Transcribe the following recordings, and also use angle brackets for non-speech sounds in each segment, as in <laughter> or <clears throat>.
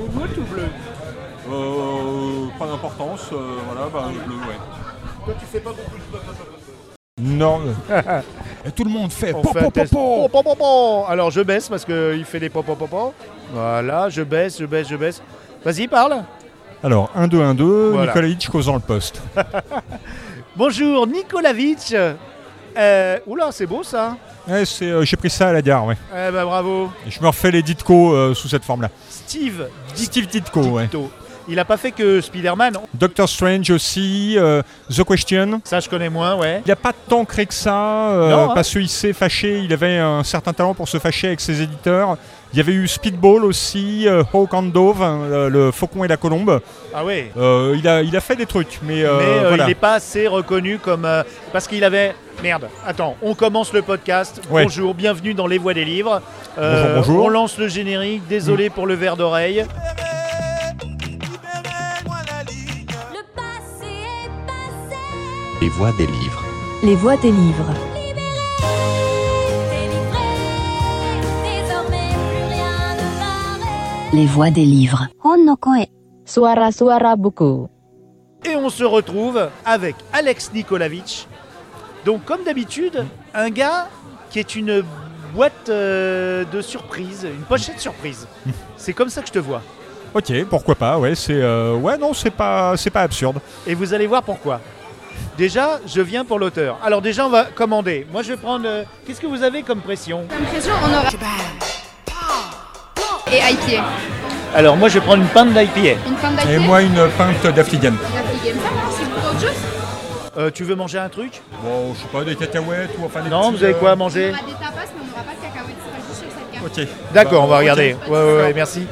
Moumoute ou bleu Euh, pas d'importance, euh, voilà, bah, bleu, ouais. Toi, tu fais pas beaucoup de Non. <laughs> Et tout le monde fait On po, fait po, po, po. Po, po. Alors je baisse parce qu'il fait des pop pop pop, pop. Voilà, je baisse, je baisse, je baisse. Vas-y, parle. Alors, 1, 2, 1, 2, Voilà. Causant le poste. <laughs> Bonjour, Nikolavitch. Euh, oula, c'est beau ça. Ouais, euh, j'ai pris ça à la gare, ouais. Eh ben bravo. Et je me refais les Ditko euh, sous cette forme-là. Steve Steve Ditko, ouais. Il a pas fait que Spider-Man. Doctor Strange aussi, euh, The Question. Ça, je connais moins, ouais. Il n'a pas tant créé que ça, Non, hein. parce qu'il s'est fâché, il avait un certain talent pour se fâcher avec ses éditeurs. Il y avait eu Speedball aussi, euh, Hawk and Dove, hein, euh, le faucon et la colombe. Ah ouais. Euh, il, a, il a fait des trucs, mais, euh, Mais euh, voilà. il n'est pas assez reconnu comme. euh, parce qu'il avait. Merde, attends, on commence le podcast. Ouais. Bonjour, bienvenue dans Les Voix des Livres. Bonjour, bonjour. On lance le générique, désolé pour le verre d'oreille. Le passé est passé. Les voix des livres. Les voix des livres. Les voix des livres. Suara suara buku. Et on se retrouve avec Alex Nikolavitch. Donc, comme d'habitude, un gars qui est une boîte euh, de surprise, une pochette surprise. <laughs> C'est comme ça que je te vois. Ok, pourquoi pas, ouais, c'est... euh, ouais, non, c'est pas, c'est pas absurde. Et vous allez voir pourquoi. Déjà, je viens pour l'auteur. Alors déjà, on va commander. Moi, je vais prendre... euh, Qu'est-ce que vous avez comme pression? L'impression on aura et IPA. Alors, moi, je vais prendre une pinte d'IPA. Une fin d'IPA. Et moi, une pinte d'Afligan. Ça c'est pour autre chose. Euh, tu veux manger un truc? Bon, je sais pas, des cacahuètes ou enfin des Non, petits, vous avez quoi à euh, On manger aura des tapas, mais on n'aura pas de cacahuètes, ce sera juste sur cette carte. Ok. D'accord, on va Bah, regarder. ok. Ouais, ouais, ouais, merci.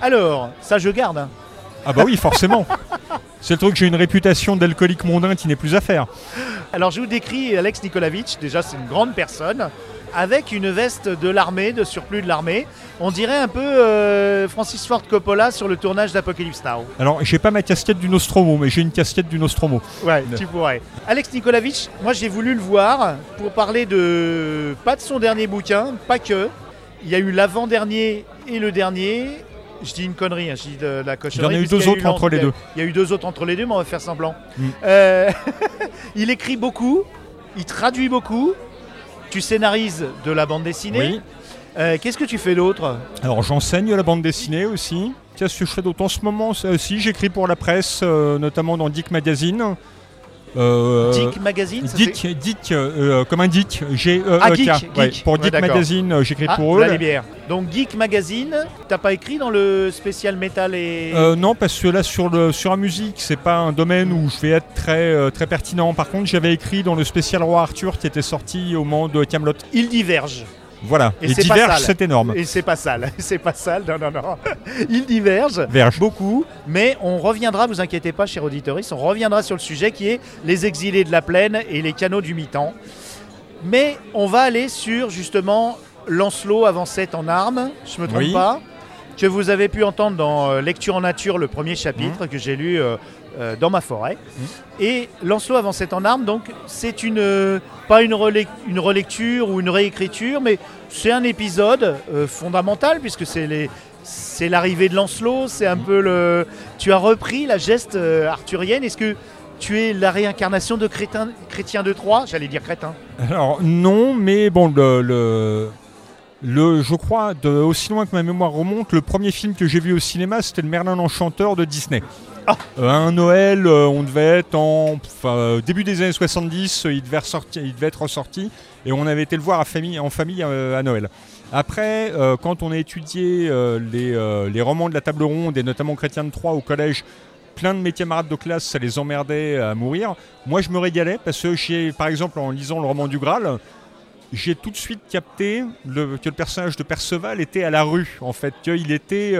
Alors, ça, je garde. hein. Ah bah oui, forcément. <laughs> c'est le truc, j'ai une réputation d'alcoolique mondain qui n'est plus à faire. Alors, je vous décris Alex Nikolavitch. Déjà, c'est une grande personne avec une veste de l'armée, de surplus de l'armée. On dirait un peu euh, Francis Ford Coppola sur le tournage d'Apocalypse Now. Alors, j'ai pas ma casquette du Nostromo, mais j'ai une casquette du Nostromo. Ouais, tu pourrais. Alex Nikolavitch, moi j'ai voulu le voir pour parler de pas de son dernier bouquin, pas que. Il y a eu l'avant-dernier et le dernier. Je dis une connerie, hein, je dis de la cochonnerie. Il y en a eu deux autres entre les deux. Il y a eu deux autres entre les deux, mais on va faire semblant. Mm. Euh, <laughs> il écrit beaucoup, il traduit beaucoup, tu scénarises de la bande dessinée. Oui. Euh, Qu'est-ce que tu fais d'autre? Alors, j'enseigne la bande dessinée aussi. Qu'est-ce que je fais d'autre? En ce moment aussi J'écris pour la presse, euh, notamment dans Dick Magazine. Euh, Dick Magazine Dick, Dick, euh, comme un Dick, G E Ah, E K. Geek, Ouais, Geek. Pour Dick. Magazine, euh, j'écris Ah, pour eux. Donc Geek Magazine, t'as pas écrit dans le spécial métal et... Euh, non, parce que là sur le sur la musique, c'est pas un domaine où je vais être très euh, très pertinent. Par contre, j'avais écrit dans le spécial Roi Arthur qui était sorti au moment de Camelot. Il diverge. Voilà. Et Et, c'est énorme. Et c'est pas sale, <laughs> c'est pas sale, non, non, non. Il diverge Verge. beaucoup, mais on reviendra, vous inquiétez pas, cher auditoris, on reviendra sur le sujet qui est les exilés de la plaine et les canaux du mi-temps. Mais on va aller sur justement Lancelot avancette en armes, je me trompe Oui. pas, que vous avez pu entendre dans euh, Lecture en nature, le premier chapitre Mhm. que j'ai lu euh, euh, dans ma forêt. Et Lancelot avancette en armes, donc c'est une euh, pas une, une relecture ou une réécriture, mais c'est un épisode euh, fondamental puisque c'est c'est l'arrivée de Lancelot, c'est un peu le. Tu as repris la geste arthurienne. Est-ce que tu es la réincarnation de Chrétien de Troyes? J'allais dire Crétin. Alors non, mais bon, le, le, le- je crois, de, aussi loin que ma mémoire remonte, le premier film que j'ai vu au cinéma, c'était le Merlin l'Enchanteur de Disney. Ah. Euh, un Noël, euh, on devait être en enfin, euh, début des années 70, euh, il devait, ressortir, il devait être ressorti, et on avait été le voir à famille, en famille à Noël. Après, euh, quand on a étudié euh, les, euh, les romans de la table ronde, et notamment Chrétien de Troyes au collège, plein de mes camarades de classe, ça les emmerdait à mourir. Moi, je me régalais parce que j'ai, par exemple, en lisant le roman du Graal, j'ai tout de suite capté le- que le personnage de Perceval était à la rue, en fait, qu'il était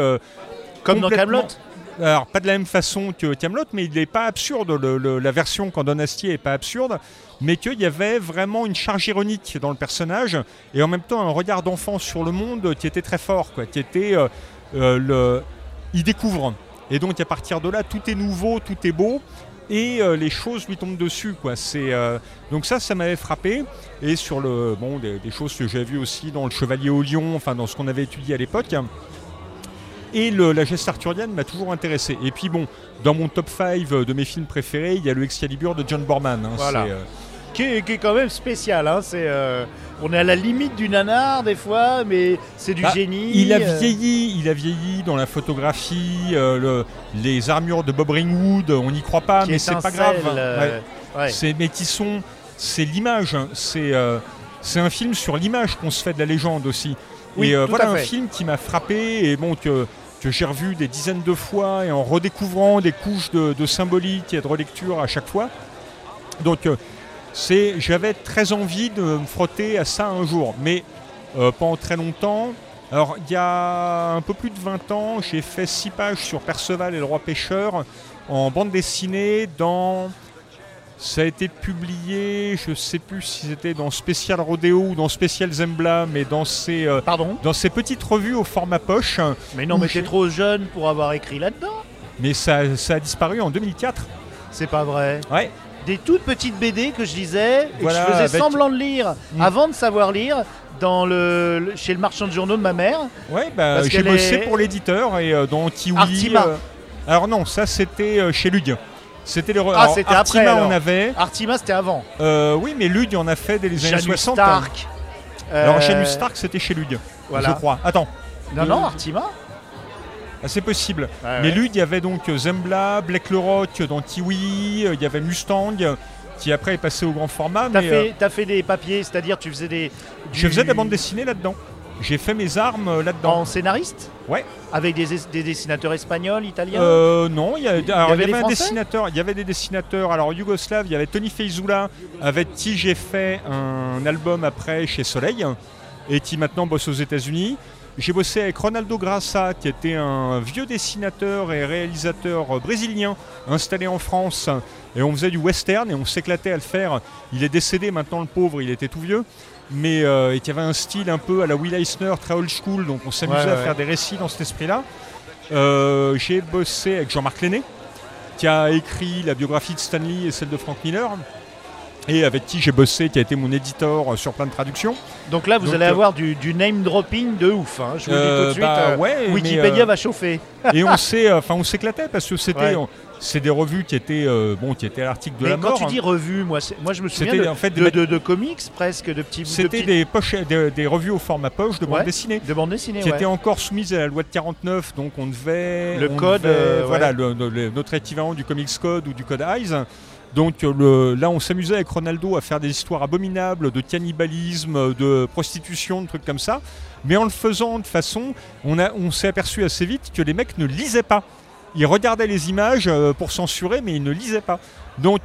Comme dans Camelot? Alors, pas de la même façon que Camelot, mais il n'est pas absurde. la version qu'en donne Astier n'est pas absurde, mais qu'il y avait vraiment une charge ironique dans le personnage et en même temps un regard d'enfant sur le monde qui était très fort, quoi, qui était euh, euh, le, il découvre. Et donc à partir de là, tout est nouveau, tout est beau. Et euh, les choses lui tombent dessus, quoi. Donc ça, ça m'avait frappé. Et sur le bon, des, des choses que j'ai vues aussi dans le Chevalier au Lion, enfin dans ce qu'on avait étudié à l'époque. Et le- la geste arthurienne m'a toujours intéressé. Et puis bon, dans mon top 5 de mes films préférés, il y a le Excalibur de John Borman. hein. Voilà. Euh, qui, est, qui est quand même spécial. hein, c'est, euh, on est à la limite du nanar des fois, mais c'est du Bah, génie. Il a euh, vieilli, il a vieilli dans la photographie, euh, le- les armures de Bob Ringwood, on n'y croit pas, mais c'est pas grave. ouais. C'est mais qui sont, c'est l'image, hein. c'est c'est un film sur l'image qu'on se fait de la légende aussi. Oui, et euh, voilà un film qui m'a frappé et bon que que j'ai revu des dizaines de fois et en redécouvrant des couches de, de symbolique et de relecture à chaque fois. Donc euh, c'est, j'avais très envie de me frotter à ça un jour, mais euh, en très longtemps. Alors il y a un peu plus de 20 ans, j'ai fait 6 pages sur Perceval et le roi pêcheur en bande dessinée dans ça a été publié, je sais plus si c'était dans Spécial Rodeo ou dans Spécial Zembla, mais dans ces, euh, Pardon? dans ces petites revues au format poche. Mais non, mais t'es trop jeune pour avoir écrit là-dedans. Mais ça, ça a disparu en 2004. C'est pas vrai. Ouais. Des toutes petites BD que je lisais et Voilà, que je faisais avec- semblant de lire Mm. avant de savoir lire dans le, le- chez le marchand de journaux de ma mère. Ouais, bah, j'ai bossé est- pour l'éditeur et euh, dans. Artima. euh, alors non, ça c'était euh, chez Lug. C'était le. Ah, c'était après, Artima, on avait. Artima, c'était avant. euh, oui, mais Lug en a fait dès les années Janus 60. Stark. Alors Euh, Janus Stark, c'était chez Voilà. je crois. Attends, Non, non, Artima. ah, c'est possible. Mais ouais. Lug, il y avait donc euh, Zembla, Black le Rock dans euh, il y avait Mustang qui après est passé au grand format. T'as fait, euh, fait des papiers, c'est-à-dire tu faisais des. je faisais de la bande dessinée là-dedans. J'ai fait mes armes euh, là-dedans. En scénariste Ouais. Avec des, des dessinateurs espagnols, italiens Euh, non, il y, a, alors, il y avait avait, un dessinateur. Il y avait des dessinateurs. Alors yougoslave, il y avait Tony Feizoula, avec qui j'ai fait un album après chez Soleil, et qui maintenant bosse aux États-Unis. J'ai bossé avec Ronaldo Grassa, qui était un vieux dessinateur et réalisateur brésilien installé en France. Et on faisait du western et on s'éclatait à le faire. Il est décédé maintenant, le pauvre, il était tout vieux. Mais euh, et qui avait un style un peu à la Will Eisner, très old school. Donc on s'amusait Ouais, à ouais. faire des récits dans cet esprit-là. Euh, j'ai bossé avec Jean-Marc Lenné, qui a écrit la biographie de Stanley et celle de Frank Miller, et avec qui j'ai bossé, qui a été mon éditeur euh, sur plein de traductions. Donc là, vous Donc, allez euh, avoir du, du name dropping de ouf. hein, Je vous le dis tout de suite. bah, euh, ouais, mais, Wikipédia va chauffer. et on s'est, enfin, on s'éclatait parce que c'était, Ouais. c'est des revues qui étaient, euh, bon, qui étaient à l'article de Mais la quand mort. tu dis hein. revue, moi, moi je me souviens de, en fait de, de- de comics presque, de petits de C'était des poches, des, des revues au format poche de bande Ouais. dessinée. de bande dessinée. qui ouais. étaient encore soumises à la loi de 49, donc on devait. Le on code, devait- euh, voilà, ouais. le- le- le- notre équivalent du Comics Code ou du Code Eyes. Donc euh, le- là, on s'amusait avec Ronaldo à faire des histoires abominables de cannibalisme, de prostitution, de trucs comme ça. Mais en le faisant de façon, on, a- on s'est aperçu assez vite que les mecs ne lisaient pas. Ils regardaient les images euh, pour censurer, mais ils ne lisaient pas. Donc,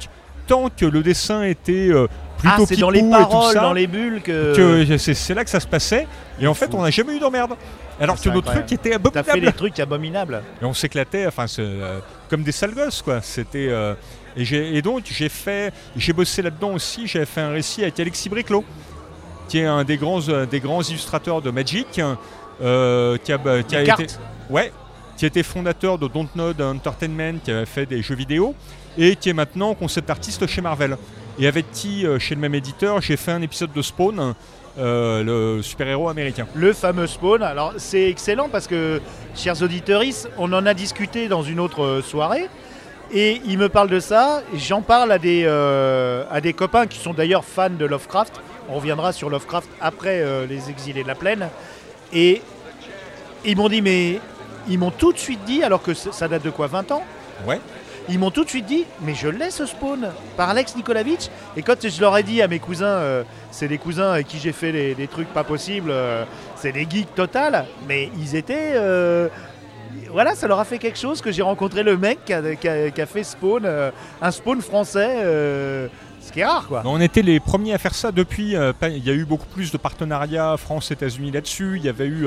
tant que le dessin était euh, Ah, plutôt c'est dans les paroles, ça, dans les bulles que. que c'est là que ça se passait. Et en fait, on n'a jamais eu d'emmerde. Alors C'est que notre incroyable. truc était T'as fait des trucs abominables. Et on s'éclatait, enfin, c'est, euh, comme des sales gosses, quoi. C'était. euh, et, donc, j'ai fait, j'ai bossé là-dedans aussi. J'avais fait un récit avec Alexis Briclot, qui est un des grands, euh, des grands illustrateurs de Magic, euh, qui a, bah, qui a été, cartes. ouais, qui était fondateur de Dontnod Entertainment, qui avait fait des jeux vidéo, et qui est maintenant concept artiste chez Marvel. Et avec qui, euh, chez le même éditeur, j'ai fait un épisode de Spawn, euh, le super-héros américain. Le fameux spawn. Alors c'est excellent parce que, chers auditeurs, on en a discuté dans une autre soirée. Et il me parle de ça. J'en parle à des, euh, à des copains qui sont d'ailleurs fans de Lovecraft. On reviendra sur Lovecraft après euh, Les Exilés de la Plaine. Et ils m'ont dit, mais ils m'ont tout de suite dit, alors que ça date de quoi 20 ans? Ouais. Ils m'ont tout de suite dit, mais je l'ai ce spawn par Alex Nikolavitch. Et quand je leur ai dit à mes cousins, euh, c'est des cousins avec qui j'ai fait des, des trucs pas possibles, c'est des geeks total, mais ils étaient. Voilà, ça leur a fait quelque chose que j'ai rencontré le mec qui a, qui a- qui a fait spawn, euh, un spawn français, euh, ce qui est rare quoi. On était les premiers à faire ça depuis. euh, il y a eu beaucoup plus de partenariats France-États-Unis là-dessus. Il y avait eu,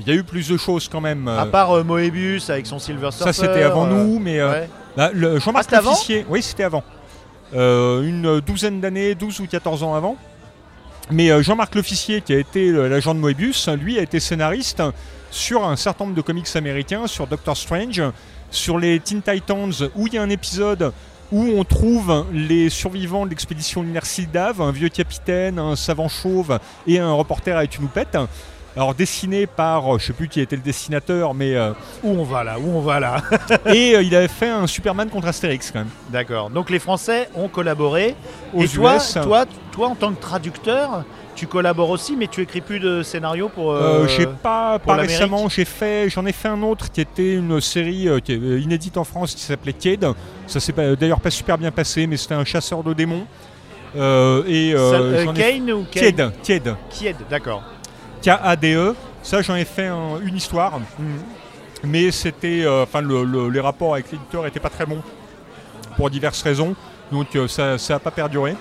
il y a eu plus de choses quand même. À part euh, Moebius avec son Silver ça, Surfer. c'était avant euh, nous, mais euh, ouais. bah, Jean-Marc Ah, oui, c'était avant. Une douzaine d'années, 12 ou 14 ans avant. Mais Jean-Marc L'Officier, qui a été l'agent de Moebius, lui a été scénariste sur un certain nombre de comics américains, sur Doctor Strange, sur les Teen Titans, où il y a un épisode où on trouve les survivants de l'expédition lunaire Sildav, un vieux capitaine, un savant chauve et un reporter avec une houppette. Alors dessiné par, euh, je sais plus qui était le dessinateur, mais euh, Où on va là Où on va là <laughs> et euh, il avait fait un Superman contre Astérix quand même. D'accord. Donc les Français ont collaboré. Aux Et toi, toi, toi, en tant que traducteur, tu collabores aussi, mais tu écris plus de scénarios pour. Euh, euh, j'ai pas, récemment, j'ai fait, j'en ai fait un autre qui était une série euh, qui est euh, inédite en France qui s'appelait Tied. Ça s'est d'ailleurs pas super bien passé, mais c'était un chasseur de démons. Euh, et euh, ai- Kane ou Kane Tied, Kied, d'accord. K-A-D-E. Ça, j'en ai fait un- une histoire, Mhm. mais c'était, enfin, le- le- les rapports avec l'éditeur n'étaient pas très bons pour diverses raisons, donc ça, ça a pas perduré.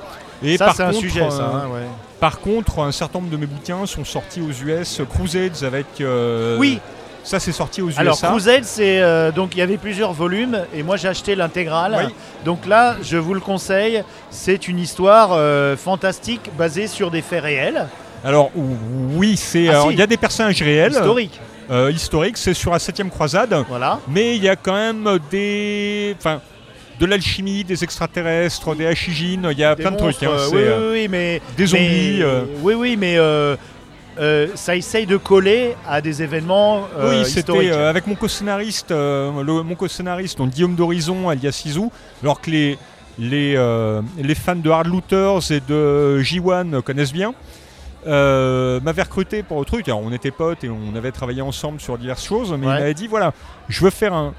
Et ça, par un contre, sujet, ça. euh, hein, ouais. Par contre, un certain nombre de mes bouquins sont sortis aux US. Crusades avec. euh, Oui, Ça, c'est sorti aux alors USA. Crusade, c'est. euh, donc il y avait plusieurs volumes, et moi j'ai acheté l'intégrale. Oui. Donc là, je vous le conseille, c'est une histoire euh, fantastique basée sur des faits réels, Alors, ou- oui, c'est. Ah, alors, si. Il y a des personnages réels. historiques. euh, historiques. C'est sur la 7ème croisade. Voilà. Mais il y a quand même des. Enfin. De l'alchimie, des extraterrestres, des hachigines, il y a Des plein de monstres, trucs. hein, euh, oui, oui, oui, mais. des zombies, mais- euh. Oui, oui, mais. euh, ça essaye de coller à des événements euh, oui, historiques. c'était euh, avec mon co-scénariste, mon co-scénariste, donc Guillaume d'Horizon, alias alors que les, les, les fans de Hard Looters et de J1 connaissent bien, m'avait recruté pour le truc. Alors, on était potes et on avait travaillé ensemble sur diverses choses, mais Ouais. il m'avait dit voilà, je veux faire un,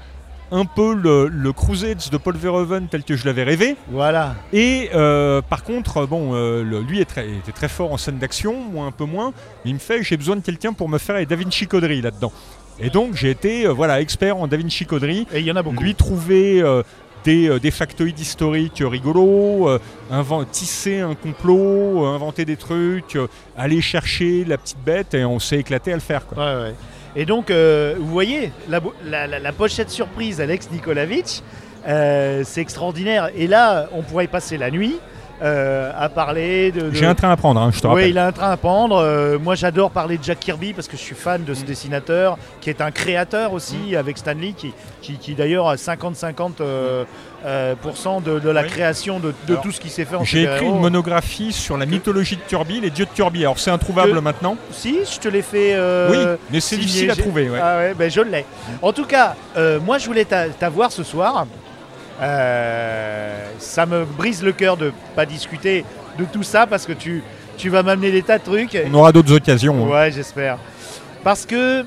un peu le, le Crusades de Paul Verhoeven tel que je l'avais rêvé. Voilà. Et euh, par contre, bon, euh, le- lui est très, était très fort en scène d'action, moi un peu moins. Mais il me fait, j'ai besoin de quelqu'un pour me faire les Da Vinci là-dedans. Et donc j'ai été, euh, voilà, expert en Da Vinci. Et il y en a beaucoup. Lui trouver des, des factoïdes historiques rigolos, invent- tisser un complot, inventer des trucs, aller chercher la petite bête et on s'est éclaté à le faire. Quoi. Ouais, ouais. Et donc, euh, vous voyez, la, pochette surprise Alex Nikolaevich, euh, c'est extraordinaire. Et là, on pourrait y passer la nuit euh, à parler de. de- J'ai un train à prendre, hein, je te Oui, rappelle. il a un train à pendre. Euh, moi, j'adore parler de Jack Kirby parce que je suis fan de ce dessinateur, qui est un créateur aussi avec Stanley, qui, qui, qui d'ailleurs a 50-50% euh, euh, pour cent de, de la Oui. création de, de Alors, tout ce qui s'est fait en J'ai écrit une monographie sur la mythologie de Kirby, les dieux de Kirby. Alors c'est introuvable Que- maintenant. Si, je te l'ai fait. euh, oui, mais c'est difficile à trouver. ouais. Ah ouais, ben je l'ai. En tout cas, euh, moi je voulais t'a- t'avoir ce soir. Euh, ça me brise le cœur de pas discuter de tout ça parce que tu, tu vas m'amener des tas de trucs. On aura d'autres occasions. hein. Ouais, j'espère. Parce que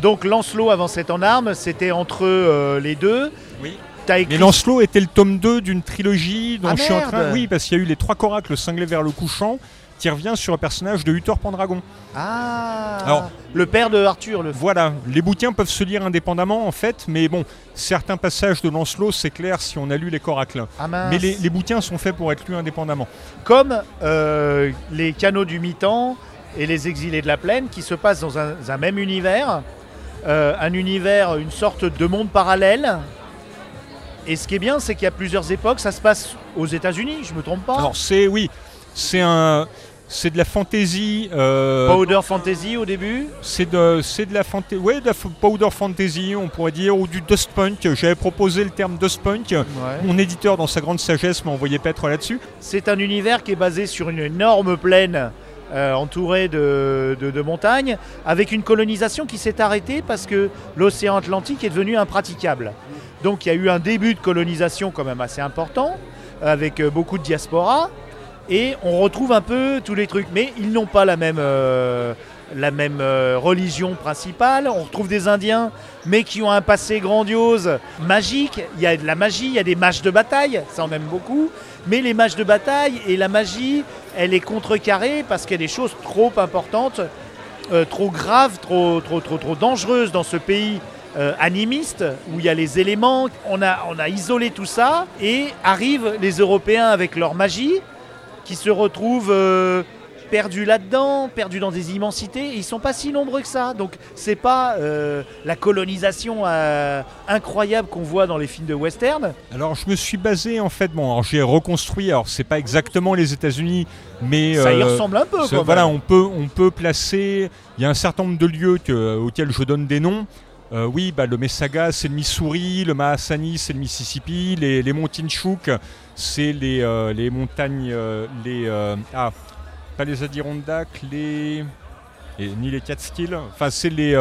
donc Lancelot avançait en armes, c'était entre euh, les deux. Oui. Écrit Mais Lancelot était le tome 2 d'une trilogie dont Ah, je suis en train. Oui, parce qu'il y a eu les trois coracles cinglés vers le couchant qui revient sur le personnage de Hutor Pendragon. Ah Alors- le père de Arthur, le Voilà, les bouquins peuvent se lire indépendamment en fait, mais bon, certains passages de Lancelot, c'est clair si on a lu les coracles. Ah, mince. Mais les, les bouquins sont faits pour être lus indépendamment. comme euh, les canaux du mi-temps et les exilés de la plaine qui se passent dans un, un même univers, euh, un univers, une sorte de monde parallèle. Et ce qui est bien, c'est qu'il y a plusieurs époques. Ça se passe aux États-Unis, je me trompe pas? Alors c'est, oui, c'est un... C'est de la fantasy. euh, Powder Fantasy au début. c'est de, c'est de la fantasy. Ouais, de la powder fantasy, on pourrait dire, ou du dust punk. J'avais proposé le terme dust punk. Mon éditeur, dans sa grande sagesse, m'a envoyé paître là-dessus. C'est un univers qui est basé sur une énorme plaine euh, entourée de, de- de montagnes, avec une colonisation qui s'est arrêtée parce que l'océan Atlantique est devenu impraticable. Donc il y a eu un début de colonisation quand même assez important, avec euh, beaucoup de diaspora, et on retrouve un peu tous les trucs, mais ils n'ont pas la même... euh, la même euh, religion principale, on retrouve des Indiens, mais qui ont un passé grandiose, magique. Il y a de la magie, il y a des mages de bataille, ça on aime beaucoup. Mais les matchs de bataille et la magie, elle est contrecarrée parce qu'il y a des choses trop importantes, euh, trop graves, trop, trop, trop, trop dangereuses dans ce pays animiste où il y a les éléments. On a, on a isolé tout ça et arrivent les Européens avec leur magie qui se retrouvent euh, perdus là-dedans, perdus dans des immensités. Et ils sont pas si nombreux que ça. Donc c'est pas euh, la colonisation euh, incroyable qu'on voit dans les films de western. Alors je me suis basé en fait, bon, j'ai reconstruit, alors c'est pas exactement les États-Unis, mais ça y ressemble un peu. ça- quand voilà, on peut, on peut placer. Il y a un certain nombre de lieux que- auxquels je donne des noms. Euh, oui, bah, le Messaga, c'est le Missouri, le Mahasani, c'est le Mississippi, les, les c'est les, euh, les montagnes, euh, les euh, ah, pas les Adirondacks, les et ni les Catskills. Enfin, c'est les,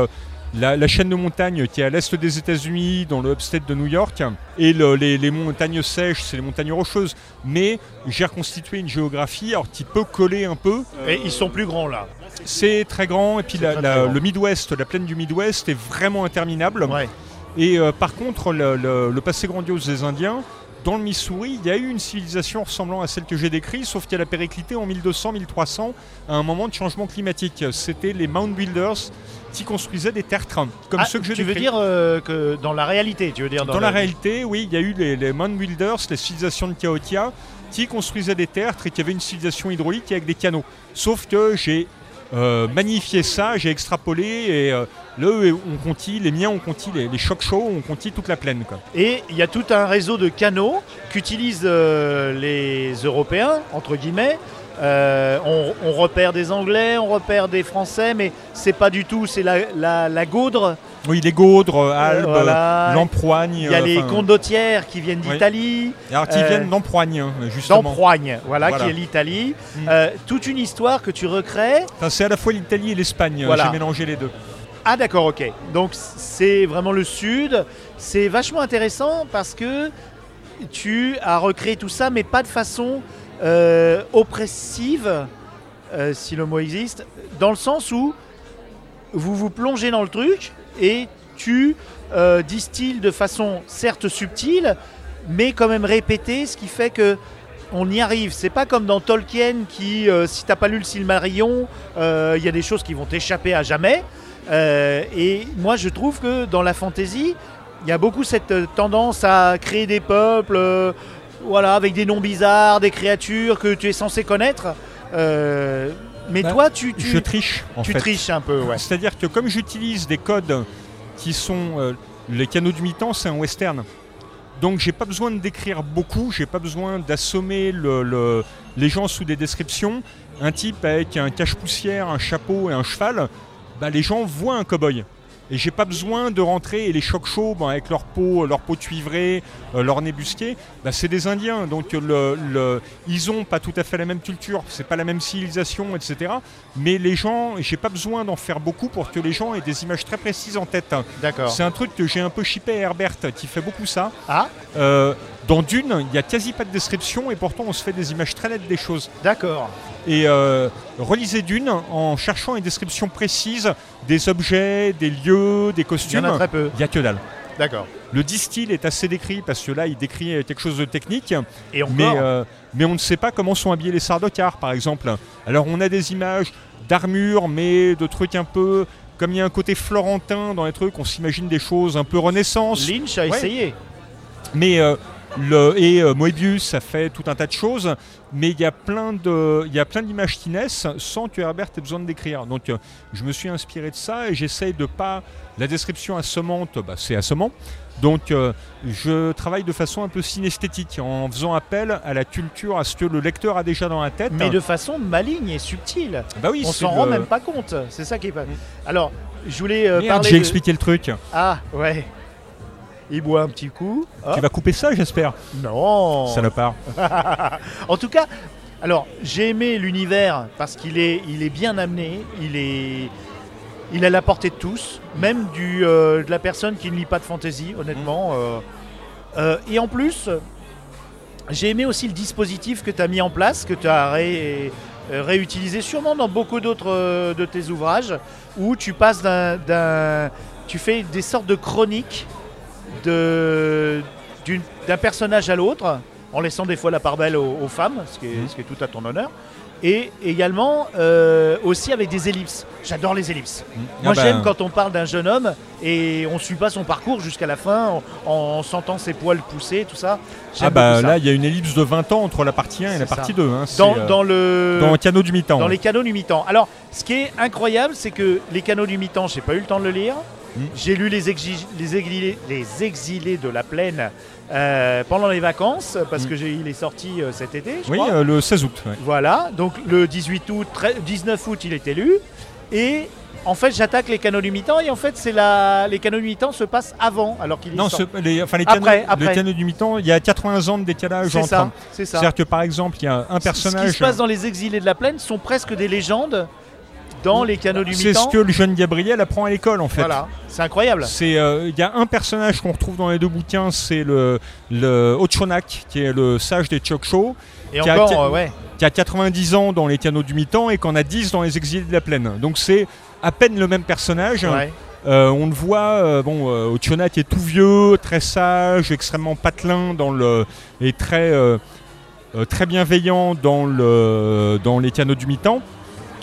la, la chaîne de montagnes qui est à l'est des États-Unis, dans le upstate de New York. Et le- les, les montagnes sèches, c'est les montagnes rocheuses. Mais j'ai reconstitué une géographie alors, qui peut coller un peu. Et ils sont plus grands là. C'est très grand. Et puis C'est la- très, la- très grand. le Midwest, la plaine du Midwest est vraiment interminable. Ouais. Et par contre, le, le- le passé grandiose des Indiens, dans le Missouri, il y a eu une civilisation ressemblant à celle que j'ai décrite, sauf qu'elle a périclité en 1200-1300 à un moment de changement climatique. C'était les Mound Builders qui construisaient des tertres, comme Ah, ceux que je tu veux dire euh, que dans la réalité, tu veux dire Dans la réalité, oui, il y a eu les, les Mound Builders, les civilisations de Cahokia, qui construisaient des tertres et qui avaient une civilisation hydraulique avec des canaux. Sauf que j'ai euh, magnifié ça, j'ai extrapolé et euh, là, eux ont conquis, les miens ont conquis, les, les chocs chauds ont conquis toute la plaine. Quoi. Et il y a tout un réseau de canaux qu'utilisent euh, les Européens, entre guillemets. Euh, on, on repère des Anglais, on repère des Français, mais c'est pas du tout, c'est la, la, la gaudre. Oui, les Gaudres, Alpes, voilà. L'Emproigne. Il y a euh, les condottières qui viennent Oui. d'Italie, Alors, qui euh, viennent d'Emproigne, hein, justement. d'Emproigne, voilà, Voilà. qui est l'Italie. Mm. Euh, toute une histoire que tu recrées. Enfin, c'est à la fois l'Italie et l'Espagne. Voilà. J'ai mélangé les deux. Ah d'accord, ok. Donc c'est vraiment le sud. C'est vachement intéressant parce que tu as recréé tout ça, mais pas de façon euh, oppressive, euh, si le mot existe, dans le sens où vous vous plongez dans le truc et tu euh, distilles de façon certes subtile, mais quand même répétée, ce qui fait que on y arrive. C'est pas comme dans Tolkien qui, euh, si t'as pas lu le Silmarillion, il y a des choses qui vont t'échapper à jamais. Et moi, je trouve que dans la fantasy, il y a beaucoup cette tendance à créer des peuples, voilà, avec des noms bizarres, des créatures que tu es censé connaître. Euh, mais Bah, toi, tu, tu, Je triche, en tu fait. triches un peu, ouais. C'est-à-dire que comme j'utilise des codes qui sont euh, les canaux du mi-temps, c'est un western. Donc j'ai pas besoin de décrire beaucoup, j'ai pas besoin d'assommer le- le- les gens sous des descriptions. Un type avec un cache-poussière, un chapeau et un cheval, bah, les gens voient un cow-boy. Et j'ai pas besoin de rentrer et les chocs chauds bah, avec leur peau, leur peau cuivrée, euh, leur nez busqué, bah, c'est des Indiens. Donc le, le- ils ont pas tout à fait la même culture, c'est pas la même civilisation, etc. Mais les gens, j'ai pas besoin d'en faire beaucoup pour que les gens aient des images très précises en tête. D'accord. C'est un truc que j'ai un peu chippé à Herbert qui fait beaucoup ça. Ah, Euh, dans Dune, il n'y a quasi pas de description et pourtant on se fait des images très nettes des choses. d'accord. Et euh, relisez Dune en cherchant une description précise des objets, des lieux, des Il y costumes. en a très peu. Il n'y a que dalle. D'accord. Le distill est assez décrit parce que là il décrit quelque chose de technique, Et encore, mais, euh, mais on ne sait pas comment sont habillés les Sardaukars par exemple. Alors on a des images d'armure, mais de trucs un peu. Comme il y a un côté florentin dans les trucs, on s'imagine des choses un peu renaissance. Lynch a Ouais. essayé. Mais euh, le, et euh, Moebius, ça fait tout un tas de choses, mais il y a plein d'images qui naissent sans que Herbert ait besoin de décrire. Donc euh, je me suis inspiré de ça et j'essaye de pas la description assommante, bah, c'est assommant. Donc euh, je travaille de façon un peu synesthétique en faisant appel à la culture, à ce que le lecteur a déjà dans la tête. Mais de façon maligne et subtile. bah oui, On s'en le- rend même pas compte. C'est ça qui est pas. Alors, je voulais euh, parler. j'ai de- expliqué le truc. Ah, ouais. Il boit un petit coup. Tu vas couper ça, j'espère. Non. Salopard. <laughs> En tout cas, alors j'ai aimé l'univers parce qu'il est, il est bien amené, il est, il a la portée de tous, même du, euh, de la personne qui ne lit pas de fantasy, honnêtement. euh. Euh, et en plus, j'ai aimé aussi le dispositif que tu as mis en place, que tu as ré- réutilisé sûrement dans beaucoup d'autres de tes ouvrages, où tu passes d'un, tu fais des sortes de chroniques d'un personnage à l'autre, en laissant des fois la part belle aux, aux femmes, ce qui, est, Mhm. ce qui est tout à ton honneur. Et également euh, aussi avec des ellipses. J'adore les ellipses. Moi Ah bah, j'aime quand on parle d'un jeune homme et on suit pas son parcours jusqu'à la fin en, en sentant ses poils pousser, tout ça. Ah bah ça. là, il y a une ellipse de 20 ans entre la partie 1 et la ça. partie 2. hein. Dans, euh, dans le dans le canot du mi-temps. dans ouais. les canaux du mi-temps. Alors, ce qui est incroyable, c'est que les canaux du mi-temps, j'ai pas eu le temps de le lire. Mm. J'ai lu les, exi- les, exilés, les exilés de la plaine euh, pendant les vacances, parce Mm. que j'ai, il est sorti euh, cet été, je Oui, crois. euh, le 16 août. ouais. Voilà, donc le 18 août, tre- 19 août, il était lu. Et en fait, j'attaque les canaux du mi-temps, et en fait, c'est la... les canaux du mi-temps se passent avant, alors qu'il est Non, ce- les, enfin, les Après, canaux, après. le canot du mi-temps, il y a 80 ans de décalage C'est entre. ça, c'est ça. C'est-à-dire que par exemple, il y a un Ce qui personnage. se passe dans les exilés de la plaine sont presque des légendes dans les canaux du C'est ce que le jeune Gabriel apprend à l'école en fait. Voilà, c'est incroyable. Euh, il y a un personnage qu'on retrouve dans les deux bouquins, c'est le, le Ochonak, qui est le sage des Chokcho, Et qui a- encore, qui a- euh, ouais. qui a 90 ans dans les canaux du mi-temps et qu'on a 10 dans les exilés de la plaine. Donc c'est à peine le même personnage. ouais. Euh, on le voit, euh, bon, euh, Ochonak est tout vieux, très sage, extrêmement patelin dans le, et très, euh, euh, très bienveillant dans, le, dans les canaux du mi-temps.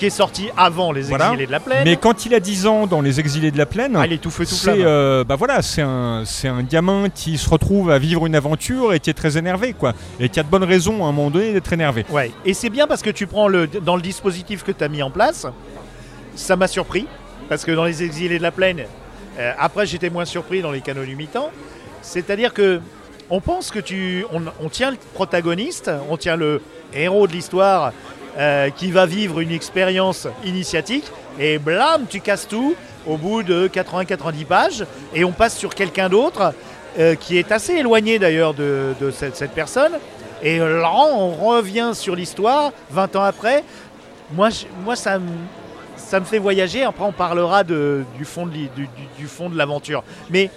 Qui est sorti avant les Voilà. exilés de la plaine. Mais quand il a 10 ans dans les exilés de la plaine, Ah, il est tout feu tout c'est euh, bah voilà, c'est un, c'est un gamin qui se retrouve à vivre une aventure et qui est très énervé, quoi. Et qui a de bonnes raisons à un moment donné d'être énervé. Ouais. Et c'est bien parce que tu prends le dans le dispositif que tu as mis en place, ça m'a surpris parce que dans les exilés de la plaine, euh, après j'étais moins surpris dans les canaux du mi-temps. C'est-à-dire que on pense que tu on, on tient le protagoniste, on tient le héros de l'histoire euh, qui va vivre une expérience initiatique et blam, tu casses tout au bout de 80-90 pages et on passe sur quelqu'un d'autre euh, qui est assez éloigné d'ailleurs de, cette, personne. Et là, on revient sur l'histoire 20 ans après. Moi, moi ça, me, fait voyager. Après, on parlera du fond de, du, fond de l'aventure. Mais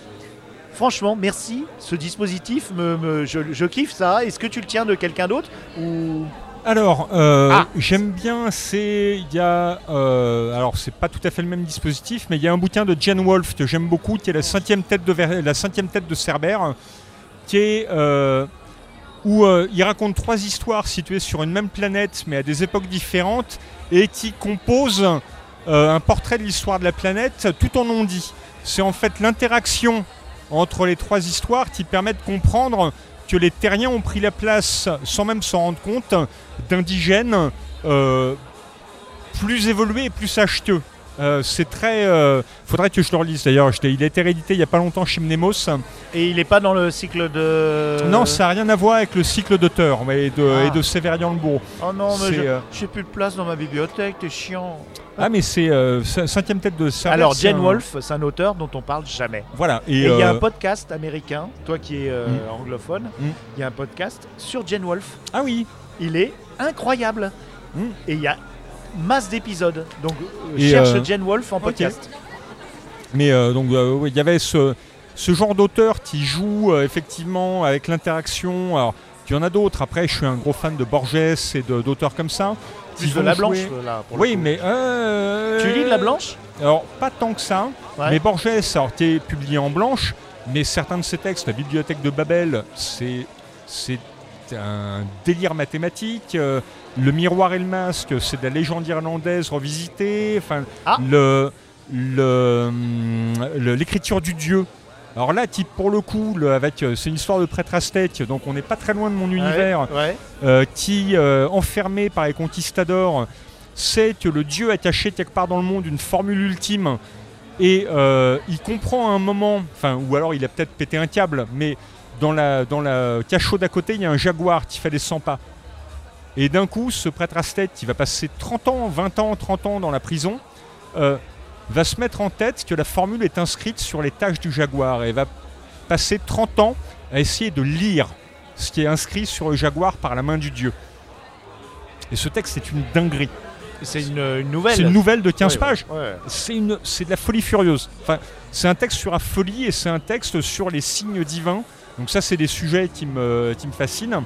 franchement, merci. Ce dispositif, je, je kiffe ça. Est-ce que tu le tiens de quelqu'un d'autre ou... Alors, euh, Ah. j'aime bien, c'est. Il y a. euh, alors, c'est pas tout à fait le même dispositif, mais il y a un bouquin de Jen Wolfe que j'aime beaucoup, qui est la cinquième tête de, la cinquième tête de Cerbère, qui est. euh, où il raconte trois histoires situées sur une même planète, mais à des époques différentes, et qui composent un portrait de l'histoire de la planète tout en non dit. C'est en fait l'interaction entre les trois histoires qui permet de comprendre que les terriens ont pris la place, sans même s'en rendre compte, d'indigènes euh, plus évolués et plus qu'eux. Euh, c'est très. euh, faudrait que je le relise d'ailleurs. Il a été réédité il n'y a pas longtemps chez Mnemos. Et il n'est pas dans le cycle de... Non, ça n'a rien à voir avec le cycle d'auteur et de, Ah. et de Sévérian. Oh non, mais j'ai plus de place dans ma bibliothèque, t'es chiant. Ah, mais c'est euh, cin- cinquième tête de Cerbère. Alors, un- Wolfe, c'est un auteur dont on parle jamais. Voilà. Et il y a un podcast américain, toi qui es euh, Mm. anglophone, Mm. il y a un podcast sur Jen Wolfe. Ah oui. Il est incroyable. Mm. Et il y a masse d'épisodes. Donc, euh, Et, cherche euh, Jen Wolfe en ok. podcast. Mais euh, donc euh, il y avait ce, ce genre d'auteur qui joue euh, effectivement avec l'interaction. Alors, il y en a d'autres. Après, je suis un gros fan de Borges et d'auteurs comme ça. Plus de la Blanche, jouer- euh, là, pour le Oui, coup. mais. euh, Tu lis de la Blanche? Alors, pas tant que ça. Ouais. Mais Borges a été publié en blanche. Mais certains de ses textes, la bibliothèque de Babel, c'est. Un délire mathématique. Euh, le miroir et le masque, c'est de la légende irlandaise revisitée. Enfin, Ah. le, le, hum, le- l'écriture du dieu. Alors là, type pour le coup, le- avec, euh, c'est une histoire de prêtre aztèque, donc on n'est pas très loin de mon univers, Ouais, ouais. euh, qui, enfermé par les conquistadors, sait que le dieu a caché quelque part dans le monde une formule ultime, et euh, il comprend à un moment, enfin, ou alors il a peut-être pété un câble, mais dans la, dans la cachot d'à côté, il y a un jaguar qui fait les 100 pas. Et d'un coup, ce prêtre aztèque qui va passer 30 ans, 20 ans, 30 ans dans la prison, euh, va se mettre en tête que la formule est inscrite sur les taches du jaguar et va passer 30 ans à essayer de lire ce qui est inscrit sur le jaguar par la main du dieu. Et ce texte est une dinguerie. C'est une, une nouvelle. C'est une nouvelle de 15 Ouais, pages. ouais, ouais. C'est une, c'est de la folie furieuse. Enfin, c'est un texte sur la folie et c'est un texte sur les signes divins. Donc ça, c'est des sujets qui me, qui me fascinent.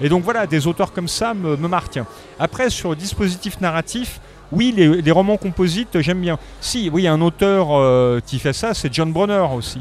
Et donc voilà, des auteurs comme ça me, me marquent. Après, sur le dispositif narratif, oui, les, les romans composites, j'aime bien. Si, oui, un auteur euh, qui fait ça, c'est John Bronner aussi.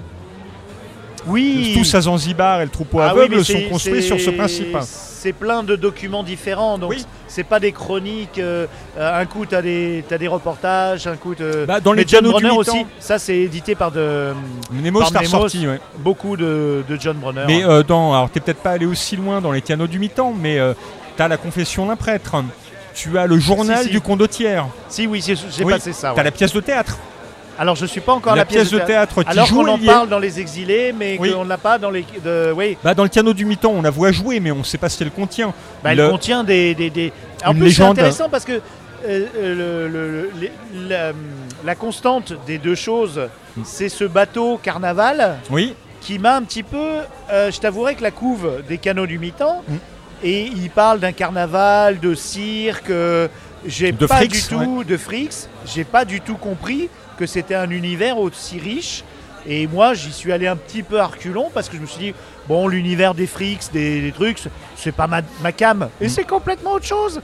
Oui. Tous à Zanzibar et le troupeau Ah aveugle sont construits sur ce principe. C'est plein de documents différents, donc Oui. c'est pas des chroniques. euh, euh, un coup, tu as des, t'as des reportages, un coup, t'as- Bah, dans les Mais John mi-temps- aussi, ça c'est édité par de, Nemo par Nemos. ouais. beaucoup de, de John Bronner. Mais euh, dans, alors t'es peut-être pas allé aussi loin dans les canaux du mi-temps, mais euh, t'as la confession d'un prêtre. Tu as le journal Si, si. du condottière. si, oui, j'ai Oui, passé ça. T'as ouais. la pièce de théâtre. Alors je suis pas encore la, la, pièce de théâtre qui Alors qu'on en parle dans les exilés, mais Oui. qu'on n'a pas dans les. De, oui, Bah, dans le canot du mi-temps, on la voit jouer, mais on ne sait pas ce qu'elle contient. bah, elle Le- contient des. des, des- En Une plus, c'est intéressant parce que euh, euh, le- le- le- la, la constante des deux choses, Mm. c'est ce bateau carnaval Oui, qui m'a un petit peu. euh, je t'avouerai que la couve des canaux du mi-temps, Mm. et il parle d'un carnaval, de cirque, j'ai De pas Fricks, du tout de Fricks, j'ai pas du tout compris que c'était un univers aussi riche. Et moi, j'y suis allé un petit peu à reculons parce que je me suis dit, bon, l'univers des Fricks, des, des trucs, c'est pas ma, ma cam. Et Mm. c'est complètement autre chose.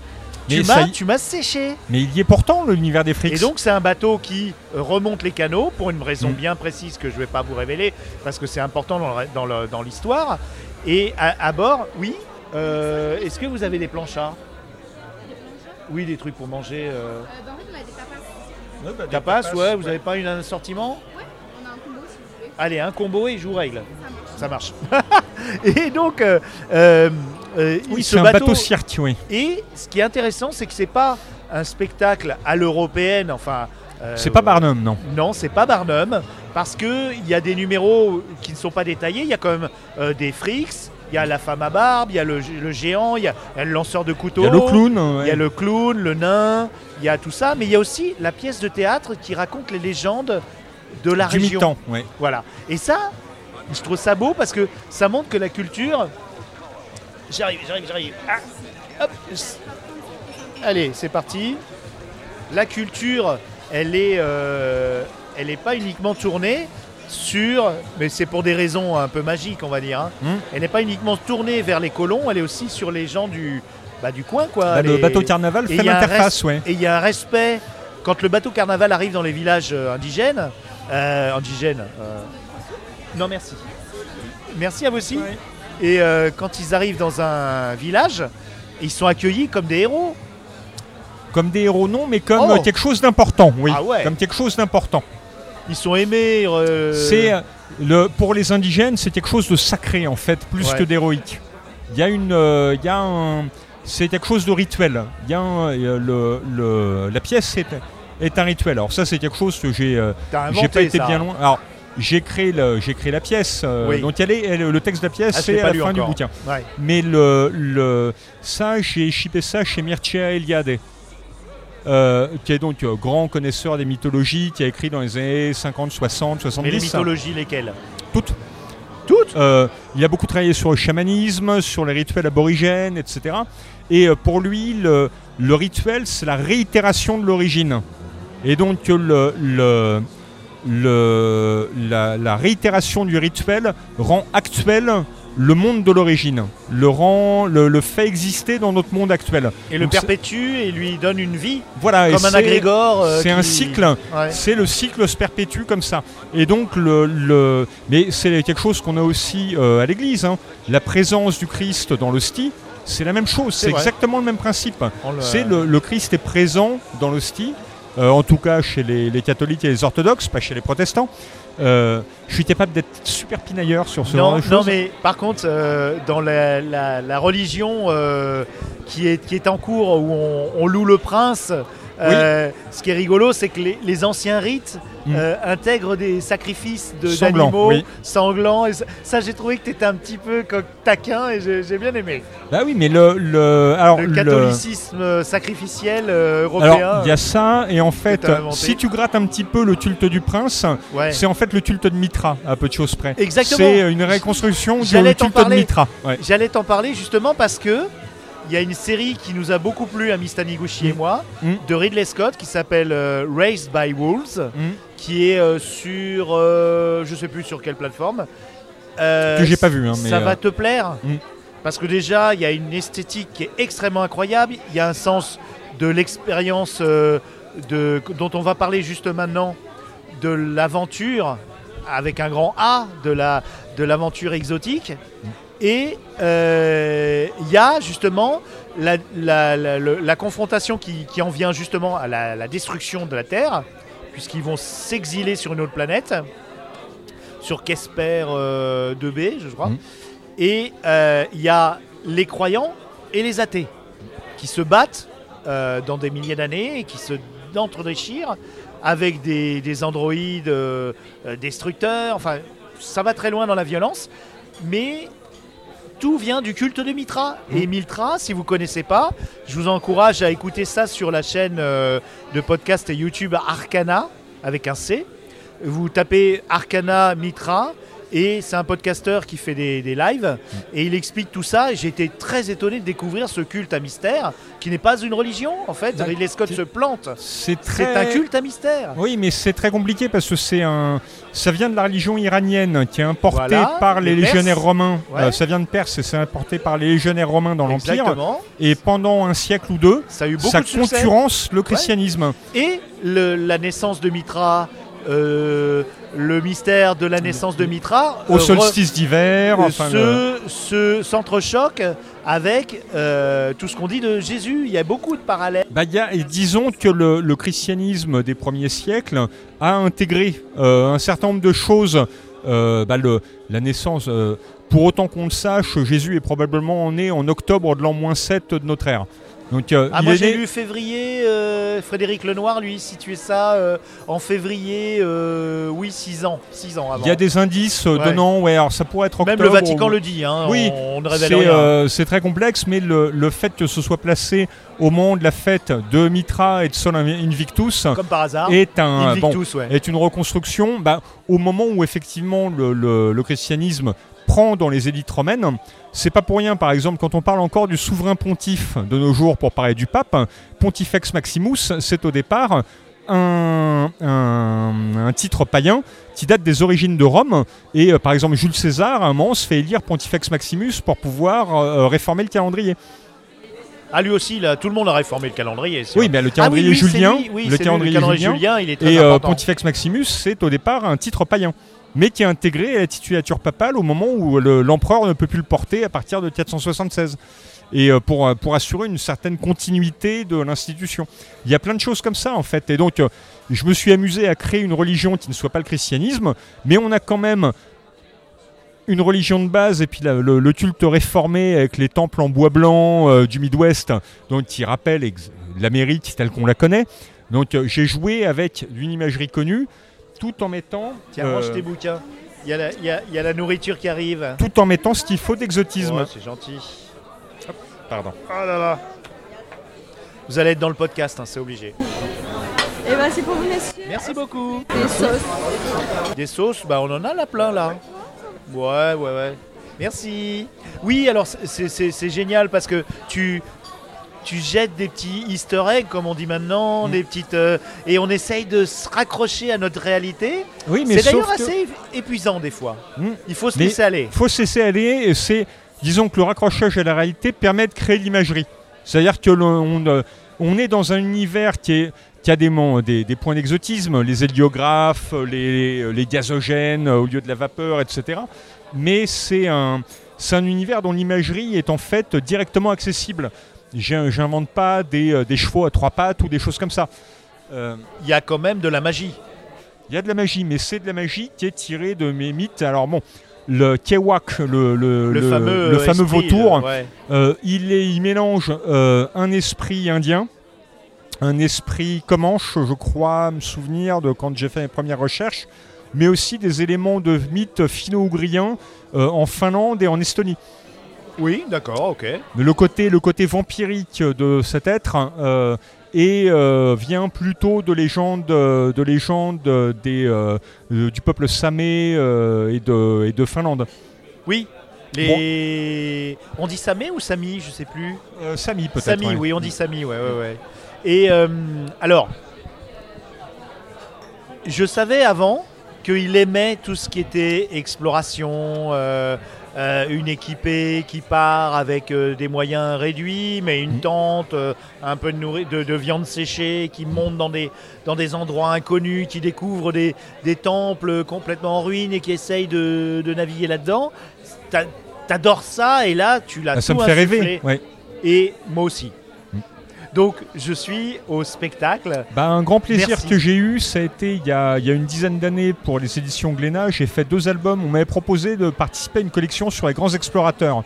Mais Tu m'as, y- tu m'as séché. Mais il y est pourtant l'univers des frics. Et donc, c'est un bateau qui euh, remonte les canaux pour une raison Mm. bien précise que je vais pas vous révéler parce que c'est important dans, l'histoire. Et à, à bord, oui, euh, est-ce que vous avez des planchas? Oui, des trucs pour manger. euh, a des tapas. Tapas, ouais, vous avez pas une- un assortiment Ouais, on a un combo si vous voulez. Allez, un combo et je vous règle. Ça marche. Ça marche. <laughs> et donc, euh, euh, euh, oui, ce c'est un bateau, cirque, oui. Et ce qui est intéressant, c'est que c'est pas un spectacle à l'européenne, enfin. euh, C'est pas Barnum, non. Non, c'est pas Barnum, parce que il y a des numéros qui ne sont pas détaillés. Il y a quand même euh, des frics, il y a la femme à barbe, il y a le, le géant, il y a, il y a le lanceur de couteau. Il y a le clown. Il y a le clown, le nain, il y a tout ça, mais il y a aussi la pièce de théâtre qui raconte les légendes de la du région. ouais. Voilà. Et ça, je trouve ça beau parce que ça montre que la culture. J'arrive, j'arrive, j'arrive. Ah, hop. Allez, c'est parti. La culture, elle est, euh, elle est pas uniquement tournée sur, mais c'est pour des raisons un peu magiques, on va dire. hein. Hmm. Elle n'est pas uniquement tournée vers les colons, elle est aussi sur les gens du, bah, du coin, quoi. Bah, le bateau carnaval et fait l'interface, ouais. et il y a un respect quand le bateau carnaval arrive dans les villages euh, indigènes. euh, indigènes. euh, Non, merci. Merci à vous aussi. Et euh, quand ils arrivent dans un village, ils sont accueillis comme des héros. Comme des héros, non, mais comme Oh. quelque chose d'important, oui. Ah ouais. Comme quelque chose d'important. Ils sont aimés. euh, C'est euh, le pour les indigènes, c'est quelque chose de sacré en fait, plus Ouais. que d'héroïque. Il y a une, euh, il y a un, c'est quelque chose de rituel. Il y a un- le, le- la pièce est, est un rituel. Alors ça, c'est quelque chose que j'ai, j'ai pas été ça. bien loin. Alors j'ai créé le, j'ai créé la pièce. euh, Oui. Donc elle est, elle- le texte de la pièce, Ah, c'est à la fin du bouquin. Ouais. Mais le, le, ça, j'ai shippé ça chez Mircea Eliade, euh, qui est donc euh, grand connaisseur des mythologies, qui a écrit dans les années 50, 60, 70. Mais les mythologies, lesquelles? Toutes. Toutes? Euh, il a beaucoup travaillé sur le chamanisme, sur les rituels aborigènes, etc. Et pour lui, le, le rituel, c'est la réitération de l'origine. Et donc le, le, le- la, la réitération du rituel rend actuel le monde de l'origine, le rend, le, le fait exister dans notre monde actuel. Et le Donc, perpétue et lui donne une vie, Voilà, comme un agrégore. euh, C'est un cycle Ouais. c'est le cycle se perpétue comme ça. Et donc, le, le- mais c'est quelque chose qu'on a aussi euh, à l'église. hein. La présence du Christ dans l'hostie, c'est la même chose. C'est exactement le même principe. On le- C'est le, le Christ est présent dans l'hostie, euh, en tout cas chez les, les catholiques et les orthodoxes, pas chez les protestants. Euh, je suis capable d'être super pinailleur sur ce genre Non, de choses. non, mais par contre, euh, dans la, la- la religion euh, qui, est, qui est en cours, où on, on loue le prince, euh, ce qui est rigolo, c'est que les, les anciens rites Mm. euh, intègrent des sacrifices de- d'animaux oui. sanglants. Et ça, ça, j'ai trouvé que tu étais un petit peu taquin et j'ai bien aimé. Bah oui, mais le, le, alors, le le- catholicisme sacrificiel euh, européen. alors il y a ça, et en fait, si tu grattes un petit peu le culte du prince, ouais. C'est en fait le culte de Mitra, à peu de choses près. Exactement. C'est une reconstruction du J'allais t'en culte de parler. Mitra. Ouais. J'allais t'en parler justement parce que il y a une série qui nous a beaucoup plu à Miss Taniguchi et moi, Mm. de Ridley Scott, qui s'appelle euh, Raised by Wolves, Mm. qui est euh, sur, euh, je sais plus sur quelle plateforme. Euh, Que j'ai pas vu, hein, mais, ça euh, va te plaire Mm. parce que déjà il y a une esthétique qui est extrêmement incroyable. Il y a un sens de l'expérience euh, de dont on va parler juste maintenant, de l'aventure avec un grand A, de la de l'aventure exotique. Et euh, il y a justement la, la- la- le- la confrontation qui, qui en vient justement à la, destruction de la Terre, puisqu'ils vont s'exiler sur une autre planète, sur Kesper euh, 2b, je crois. Mhm. Et euh, il y a les croyants et les athées qui se battent euh, dans des milliers d'années et qui se d'entre-déchirent avec des, des androïdes euh, euh, destructeurs. Enfin, ça va très loin dans la violence, mais tout vient du culte de Mitra. Et Mitra, si vous connaissez pas, je vous encourage à écouter ça sur la chaîne euh, de podcast et YouTube Arcana avec un C. Vous tapez Arcana Mitra Et c'est un podcasteur qui fait des, des lives et il explique tout ça. Et j'ai été très étonné de découvrir ce culte à mystère qui n'est pas une religion en fait. Ridley Scott se plante. C'est très. Un culte à mystère. Oui, mais c'est très compliqué parce que c'est un. Ça vient de la religion iranienne qui est importée Voilà, par les légionnaires romains. Ouais. Euh, ça vient de Perse et c'est importé par les légionnaires romains dans l'Empire. Et pendant un siècle ou deux, Ça a eu beaucoup ça de concurrence le christianisme. Et le- la naissance de Mitra, euh, le mystère de la naissance de Mitra, Au solstice d'hiver, enfin. se, se s'entrechoque avec euh, tout ce qu'on dit de Jésus. Il y a beaucoup de parallèles. Bah, il y a- et disons que le, le christianisme des premiers siècles a intégré euh, un certain nombre de choses. Euh, bah, le- la naissance, pour autant qu'on le sache, Jésus est probablement né en octobre de l'an moins 7 de notre ère. Donc, euh, Ah, il moi j'ai né- lu février, euh, Frédéric Lenoir lui situait ça euh, en février, oui 6 ans, 6 ans avant. Il y a des indices Ouais. donnant, ouais, alors ça pourrait être octobre. Même le Vatican ou- le dit, hein, Oui, on, on ne révèle C'est rien. c'est très complexe, mais le, le fait que ce soit placé au moment de la fête de Mitra et de Sol Invictus Comme par hasard. est, un, bon, Invictus, ouais. est une reconstruction bah, au moment où effectivement le, le- le christianisme prend dans les élites romaines. C'est pas pour rien, par exemple, quand on parle encore du souverain pontife de nos jours pour parler du pape, Pontifex Maximus, c'est au départ un, un- un titre païen qui date des origines de Rome. Et euh, par exemple, Jules César, à un moment, se fait élire Pontifex Maximus pour pouvoir euh, réformer le calendrier. Ah lui aussi, là, tout le monde a réformé le calendrier. Oui, mais le Ah oui, calendrier julien, lui, oui, le lui, calendrier julien, julien, il est très Et euh. Pontifex Maximus, c'est au départ un titre païen, mais qui est intégré à la titulature papale au moment où le- l'empereur ne peut plus le porter à partir de 476. Et euh, pour, euh, pour assurer une certaine continuité de l'institution. Il y a plein de choses comme ça en fait. Et donc, euh, je me suis amusé à créer une religion qui ne soit pas le christianisme, mais on a quand même une religion de base et puis le, culte réformé avec les temples en bois blanc du Midwest, donc qui rappelle l'Amérique telle qu'on la connaît. Donc j'ai joué avec une imagerie connue, tout en mettant, Tiens, euh, range tes bouquins. Il y, a la, il y a- il y a la nourriture qui arrive. tout en mettant ce qu'il faut d'exotisme. Ouais, c'est gentil. Pardon. Oh là là. Vous allez être dans le podcast, hein, c'est obligé. Et ben c'est pour vous messieurs. Merci beaucoup. Des sauces. Des sauces, bah on en a là plein là. Ouais, ouais, ouais. Merci. Oui, alors c'est génial parce que tu tu jettes des petits easter eggs comme on dit maintenant, Mm. des petites euh, et on essaye de se raccrocher à notre réalité. Oui, mais C'est d'ailleurs que- assez épuisant des fois. Mm. Il faut se Mais- laisser aller. faut se laisser aller et c'est, disons que le raccrochage à la réalité permet de créer l'imagerie. C'est-à-dire que on, euh, on est dans un univers qui, est, qui a des, mon- des, des points d'exotisme, les héliographes, les, les gazogènes euh, au lieu de la vapeur, etc. Mais c'est un, c'est un univers dont l'imagerie est en fait directement accessible. J'invente pas des, euh, des chevaux à trois pattes ou des choses comme ça. Euh, Il y a quand même de la magie. il y a de la magie, mais c'est de la magie qui est tirée de mes mythes. Alors bon, le Kewak, le, le, Le, le- fameux, euh, fameux esprit, vautour, ouais. euh, il, est- il mélange euh, un esprit indien, un esprit comanche, je crois me souvenir de quand j'ai fait mes premières recherches, mais aussi des éléments de mythes finno-ougriens euh, en Finlande et en Estonie. Oui, d'accord, ok. Mais le côté, le côté vampirique de cet être euh, est, euh, vient plutôt de légendes, euh, de légendes euh, des, euh, euh, du peuple samé euh, et, de, et de Finlande. Oui. Les... On dit Samé ou Sami Je sais plus. Euh, Sami peut-être. Sami, ouais. oui, on dit Sami, ouais, ouais, ouais. Et euh, alors, je savais avant qu'il aimait tout ce qui était exploration, euh, euh, une équipée qui part avec euh, des moyens réduits, mais une Mhm. tente, euh, un peu de, nourri- de, de viande séchée, qui monte dans des, dans des endroits inconnus, qui découvre des, des temples complètement en ruine et qui essaye de, de naviguer là-dedans. T'a- T'adores ça et là, tu l'as Ah, ça tout me fait insufflé. rêver. ouais. Et moi aussi. Donc je suis au spectacle. Bah, un grand plaisir Merci. que j'ai eu, ça a été il y a, il y a une dizaine d'années pour les éditions Glénat. J'ai fait deux albums. On m'avait proposé de participer à une collection sur les grands explorateurs.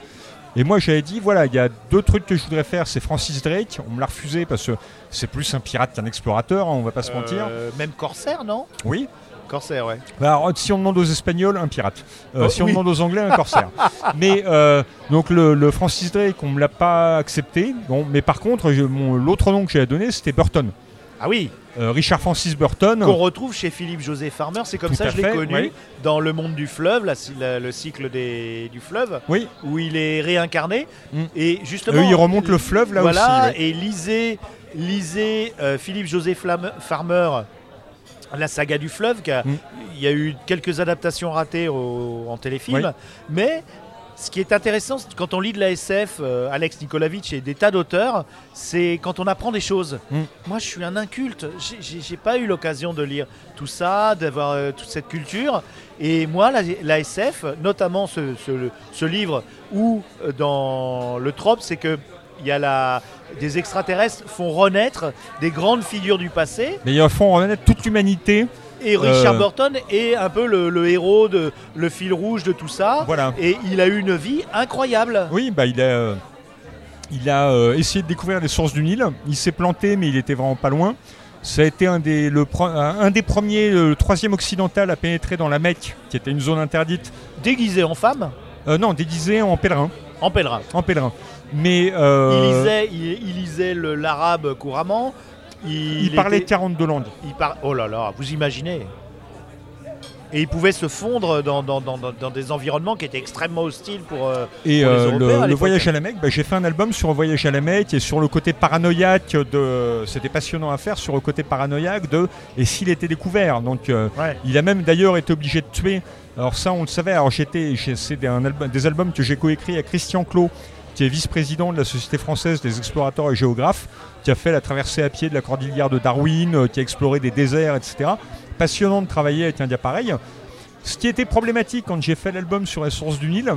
Et moi j'avais dit voilà, il y a deux trucs que je voudrais faire. C'est Francis Drake. On me l'a refusé parce que c'est plus un pirate qu'un explorateur, hein, on va pas se mentir. Euh, même Corsair, non? Oui. Corsair, ouais. Bah, alors, si on demande aux Espagnols, un pirate. Euh, Oh, si on oui. demande aux Anglais, un <laughs> corsaire. mais euh, donc le, le Francis Drake, on me l'a pas accepté. Bon, mais par contre, l'autre nom que j'ai donné, c'était Burton. Ah oui, Euh, Richard Francis Burton. qu'on retrouve chez Philippe José Farmer. C'est comme Tout ça je l'ai connu oui. dans Le Monde du Fleuve, la- la- le cycle des, du fleuve, Oui, où il est réincarné. Mm. Et justement, Eux, ils remontent le fleuve là voilà, aussi. et lisez, lisez euh, Philippe José Farmer, la saga du fleuve, Mm. il y a eu quelques adaptations ratées au- en téléfilm, Oui. mais ce qui est intéressant quand on lit de la SF, euh, Alex Nikolavitch et des tas d'auteurs, c'est quand on apprend des choses. Mm. Moi, je suis un inculte, J'ai- pas eu l'occasion de lire tout ça, d'avoir euh, toute cette culture. Et moi, la, la SF, notamment ce, ce- ce livre où euh, dans le trope, c'est que il y a la, des extraterrestres font renaître des grandes figures du passé. Mais ils font renaître toute l'humanité. Et Richard Euh. Burton est un peu le, le héros, de, le fil rouge de tout ça. Voilà. Et il a eu une vie incroyable. Oui, bah il a, euh, il a euh, essayé de découvrir les sources du Nil. Il s'est planté, mais il était vraiment pas loin. Ça a été un des, le pro- un des premiers, le troisième occidental à pénétrer dans la Mecque, qui était une zone interdite. Déguisé en femme, Euh, non, déguisé en pèlerin. en pèlerin. En pèlerin. Mais euh, Il lisait, il, il lisait l'arabe couramment. Il, il parlait était- 42 langues. il par- Oh là là, vous imaginez Et il pouvait se fondre dans, dans- dans- dans- des environnements qui étaient extrêmement hostiles pour. euh, Et Pour les euh, Européens, le, à le voyage à la Mecque, bah, j'ai fait un album sur le voyage à la Mecque et sur le côté paranoïaque de. C'était passionnant à faire sur le côté paranoïaque de. Et s'il était découvert. Donc euh, ouais. il a même d'ailleurs été obligé de tuer. Alors ça, on le savait. Alors j'étais. C'est des, album- des albums que j'ai coécrit à Christian Clot, qui est vice-président de la Société française des explorateurs et géographes, qui a fait la traversée à pied de la cordillère de Darwin, euh, qui a exploré des déserts, etc. Passionnant de travailler avec un gars pareil. Ce qui était problématique quand j'ai fait l'album sur les sources du Nil,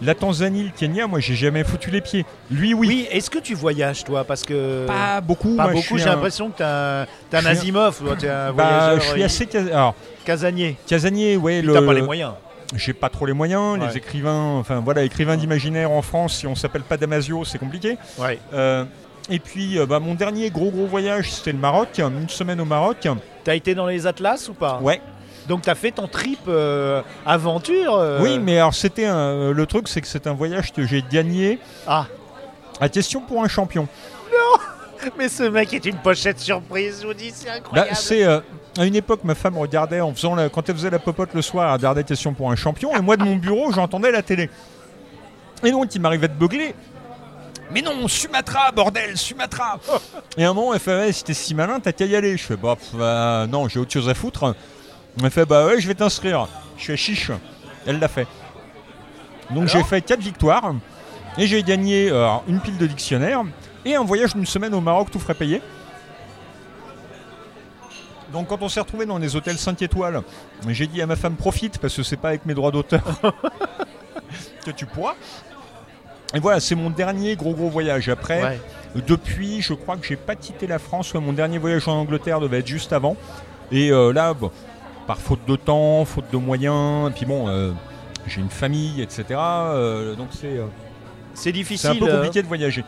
la Tanzanie, le Kenya, moi j'ai jamais foutu les pieds. Lui, oui. Oui, est-ce que tu voyages toi? Parce que. Pas beaucoup. Pas moi, beaucoup, j'ai un- l'impression que t'es un, t'es un Asimov, t'es un Bah, voyageur je suis euh, assez cas- alors casanier. casanier, ouais. Puis le- pas les moyens. J'ai pas trop les moyens. Ouais. Les écrivains, enfin voilà, écrivains d'imaginaire en France, si on s'appelle pas Damasio, c'est compliqué. Ouais. Euh, et puis, euh, bah, mon dernier gros gros voyage, c'était le Maroc, une semaine au Maroc. T'as été dans les Atlas ou pas? Ouais. Donc t'as fait ton trip euh, aventure euh, Oui, mais alors c'était un- le truc, c'est que c'est un voyage que j'ai gagné Ah, à question pour un champion. <laughs> mais ce mec est une pochette surprise, je vous dis, c'est Bah, incroyable. c'est euh, à une époque, ma femme regardait en faisant la- quand elle faisait la popote le soir, elle regardait question pour un champion, et moi de mon bureau, j'entendais la télé. Et donc, il m'arrivait de beugler. Mais non, Sumatra, bordel, Sumatra Et à un moment, elle fait ouais, si t'es si malin, t'as qu'à y aller. Je fais bah pff, bah, non, j'ai autre chose à foutre. Elle fait bah ouais, je vais t'inscrire. Je fais chiche. Elle l'a fait. Donc j'ai fait 4 victoires et j'ai gagné euh, une pile de dictionnaires et un voyage d'une semaine au Maroc tout frais payé. Donc quand on s'est retrouvé dans des hôtels 5 étoiles, j'ai dit à ma femme profite parce que c'est pas avec mes droits d'auteur <laughs> que tu pourras. Et voilà, c'est mon dernier gros gros voyage. Après, Ouais. depuis, je crois que j'ai pas quitté la France. Ouais, mon dernier voyage en Angleterre devait être juste avant. Et euh, là, bon, par faute de temps, faute de moyens, et puis bon, euh, j'ai une famille, etc. euh, donc c'est C'est c'est difficile. un peu compliqué de voyager.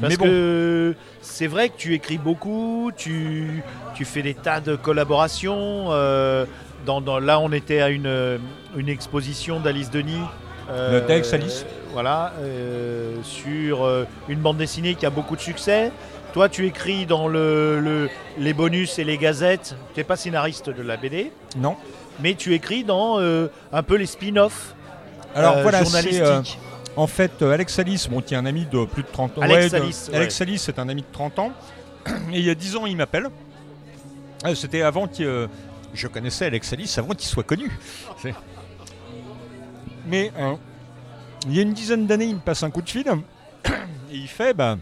Parce Mais bon, que c'est vrai que tu écris beaucoup, tu, tu fais des tas de collaborations. euh, dans, dans- là, on était à une, une exposition d'Alice Denis. Le Dex Alice. Voilà, euh, sur euh, une bande dessinée qui a beaucoup de succès. Toi, tu écris dans le, le- les bonus et les gazettes. Tu n'es pas scénariste de la BD, non. mais tu écris dans euh, un peu les spin-offs Alors euh, voilà, c'est journalistiques. En fait euh, Alex Alice, bon, qui est un ami de plus de 30 ans. Alex de- ouais. Alex c'est un ami de 30 ans. <clears throat> Et il y a 10 ans, il m'appelle. Euh, C'était avant que euh, je connaissais Alex Alice avant qu'il soit connu. Mais euh, il y a une dizaine d'années, il me passe un coup de fil <clears throat> et il fait bah,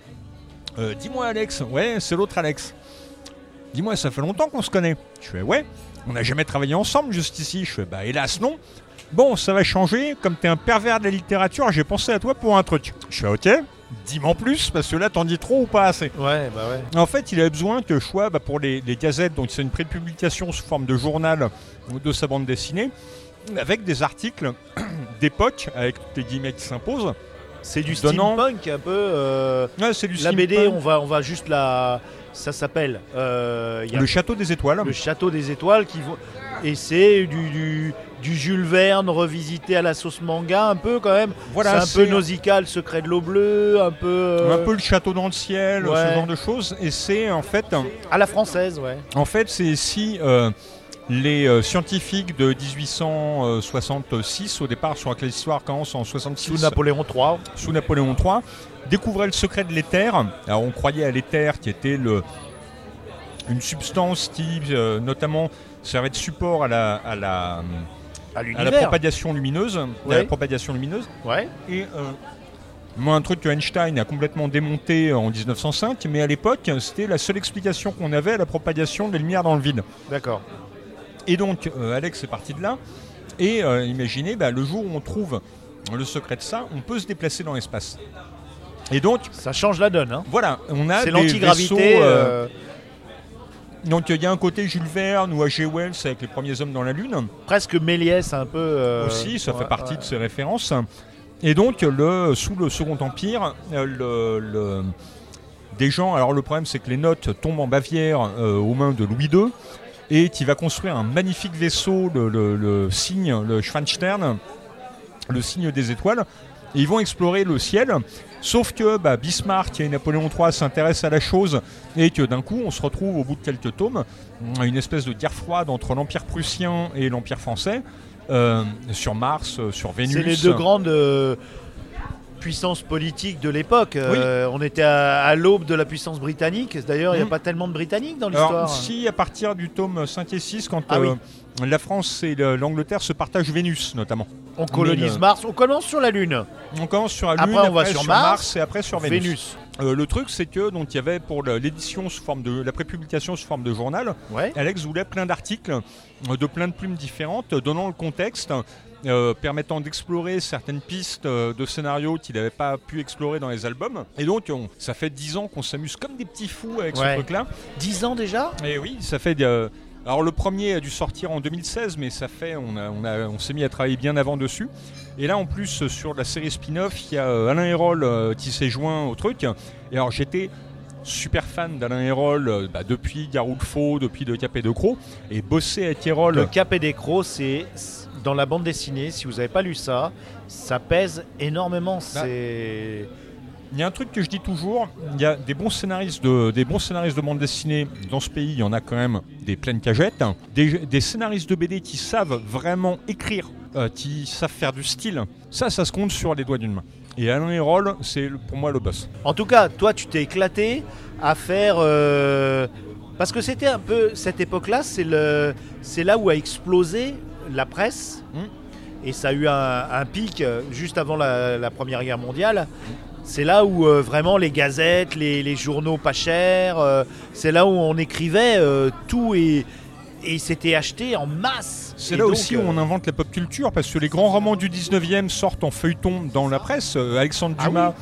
euh, Dis-moi, Alex, ouais, c'est l'autre Alex. Dis-moi, ça fait longtemps qu'on se connaît. Je fais Ouais, on n'a jamais travaillé ensemble juste ici. Je fais Bah, hélas, non. Bon, ça va changer. Comme tu es un pervers de la littérature, j'ai pensé à toi pour un truc. Je fais Ok, dis-moi plus, parce que là, t'en dis trop ou pas assez. Ouais, bah ouais. En fait, il avait besoin que je sois bah, pour les, les gazettes, donc c'est une prépublication sous forme de journal ou de sa bande dessinée, avec des articles <clears throat> d'époque, avec les guillemets qui s'imposent. C'est du Donnant- steampunk un peu. euh, Ouais, c'est du la BD, on va, on va juste la. Ça s'appelle. euh, a Le château des étoiles. le château des étoiles qui vont. Et c'est du, du, du Jules Verne revisité à la sauce manga, un peu quand même. Voilà, c'est un peu Nausicaa, le secret de l'eau bleue, un peu. euh, Un peu le château dans le ciel, ouais. ce genre de choses. Et c'est en fait, À la française, ouais. en fait, c'est si euh, les euh, scientifiques de 1866, au départ, sur laquelle l'histoire commence en 66, Sous Napoléon III. sous Napoléon III, découvraient le secret de l'éther. Alors on croyait à l'éther qui était le, une substance qui notamment servait de support à la, à la, À à la propagation lumineuse. à la propagation lumineuse. Ouais. Et euh, moi, un truc que Einstein a complètement démonté en 1905, mais à l'époque, c'était la seule explication qu'on avait à la propagation des lumières dans le vide. D'accord. Et donc, euh, Alex est parti de là. Et euh, imaginez, bah, le jour où on trouve le secret de ça, on peut se déplacer dans l'espace. Et donc, Ça change la donne. Hein. voilà, on a C'est l'antigravité. euh, donc il y a un côté Jules Verne ou H.G. Wells avec les premiers hommes dans la Lune. presque Méliès, un peu. euh, aussi, ça ouais, fait partie ouais. de ses références. Et donc, le, sous le Second Empire, euh, le, le- des gens. Alors, le problème, c'est que les notes tombent en Bavière euh, aux mains de Louis II et qui va construire un magnifique vaisseau, le, le- le signe, le Schwanstern, le signe des étoiles. Et ils vont explorer le ciel. Sauf que bah, Bismarck et Napoléon III s'intéressent à la chose et que d'un coup, on se retrouve au bout de quelques tomes à une espèce de guerre froide entre l'Empire prussien et l'Empire français. euh, sur Mars, euh, sur Vénus. C'est les deux grandes euh, puissances politiques de l'époque. Euh, on était à, à l'aube de la puissance britannique. D'ailleurs, il n'y a Mm. pas tellement de Britanniques dans l'histoire. si à partir du tome 5 et 6, quand Ah la France et le- l'Angleterre se partagent Vénus notamment. On colonise Mais, Mars. On commence sur la Lune. On commence sur la Après, Lune, on va sur Mars, et après sur Vénus. Vénus. Euh, le truc, c'est que donc il y avait pour l'édition sous forme de la prépublication sous forme de journal, Ouais. Alex voulait plein d'articles euh, de plein de plumes différentes, euh, donnant le contexte, euh, permettant d'explorer certaines pistes euh, de scénarios qu'il n'avait pas pu explorer dans les albums. Et donc, on- ça fait 10 ans qu'on s'amuse comme des petits fous avec Ouais. ce truc-là. 10 ans déjà? Et oui, ça fait. euh, alors le premier a dû sortir en 2016, mais ça fait, on, a- on, a- on s'est mis à travailler bien avant dessus. Et là, en plus, sur la série spin-off, il y a euh, Alain Hérol euh, qui s'est joint au truc. Et alors j'étais super fan d'Alain Hérol euh, bah, depuis Garou le Faux, depuis De Cap et De Croc, et bosser avec Hérol. Le Cap et des Crocs, c'est dans la bande dessinée. Si vous n'avez pas lu ça, ça pèse énormément. Bah, C'est Il y a un truc que je dis toujours, il y a des bons scénaristes de, des bons scénaristes de bande dessinée dans ce pays, il y en a quand même des pleines cagettes. Des, des scénaristes de BD qui savent vraiment écrire, euh, qui savent faire du style, ça, ça se compte sur les doigts d'une main. Et Alain Hérol, c'est pour moi le boss. En tout cas, toi, tu t'es éclaté à faire. euh, Parce que c'était un peu cette époque-là, c'est le, là où a explosé la presse. Mm. Et ça a eu un, un pic euh, juste avant la, la Première Guerre mondiale. C'est là où euh, vraiment les gazettes, les, les journaux pas chers, euh, c'est là où on écrivait euh, tout et, et c'était acheté en masse. C'est là donc, aussi où on invente la pop culture, parce que les grands romans du 19e sortent en feuilleton dans la presse. Alexandre Ah Dumas.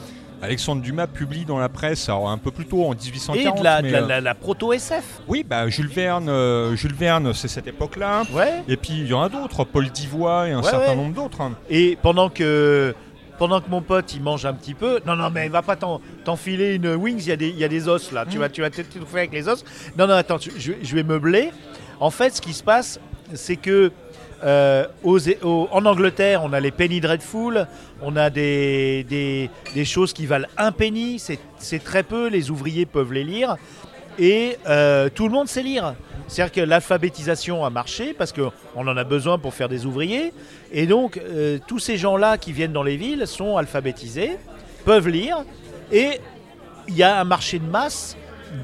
Alexandre Dumas publie dans la presse, alors un peu plus tôt en 1840. Et de la, de mais, la- la- la proto-SF. Oui, bah, Jules Verne, euh, Jules Verne, c'est cette époque-là. Ouais. Et puis il y en a d'autres, Paul Divois et un Ouais, certain ouais. nombre d'autres. hein. Et pendant que, pendant que mon pote il mange un petit peu, non, non, mais va pas t'en- t'enfiler une wings, il y, a des- il y a des os là, tu Mm. vas, tu vas tout faire avec les os. Non, non, attends, tu- je, je vais meubler. En fait, ce qui se passe, c'est que euh, aux- aux- en Angleterre, on a les penny dreadful, on a des, des, des choses qui valent un penny, c'est très peu, les ouvriers peuvent les lire, et euh, tout le monde sait lire. C'est-à-dire que l'alphabétisation a marché parce qu'on en a besoin pour faire des ouvriers, et donc euh, tous ces gens-là qui viennent dans les villes sont alphabétisés, peuvent lire, et il y a un marché de masse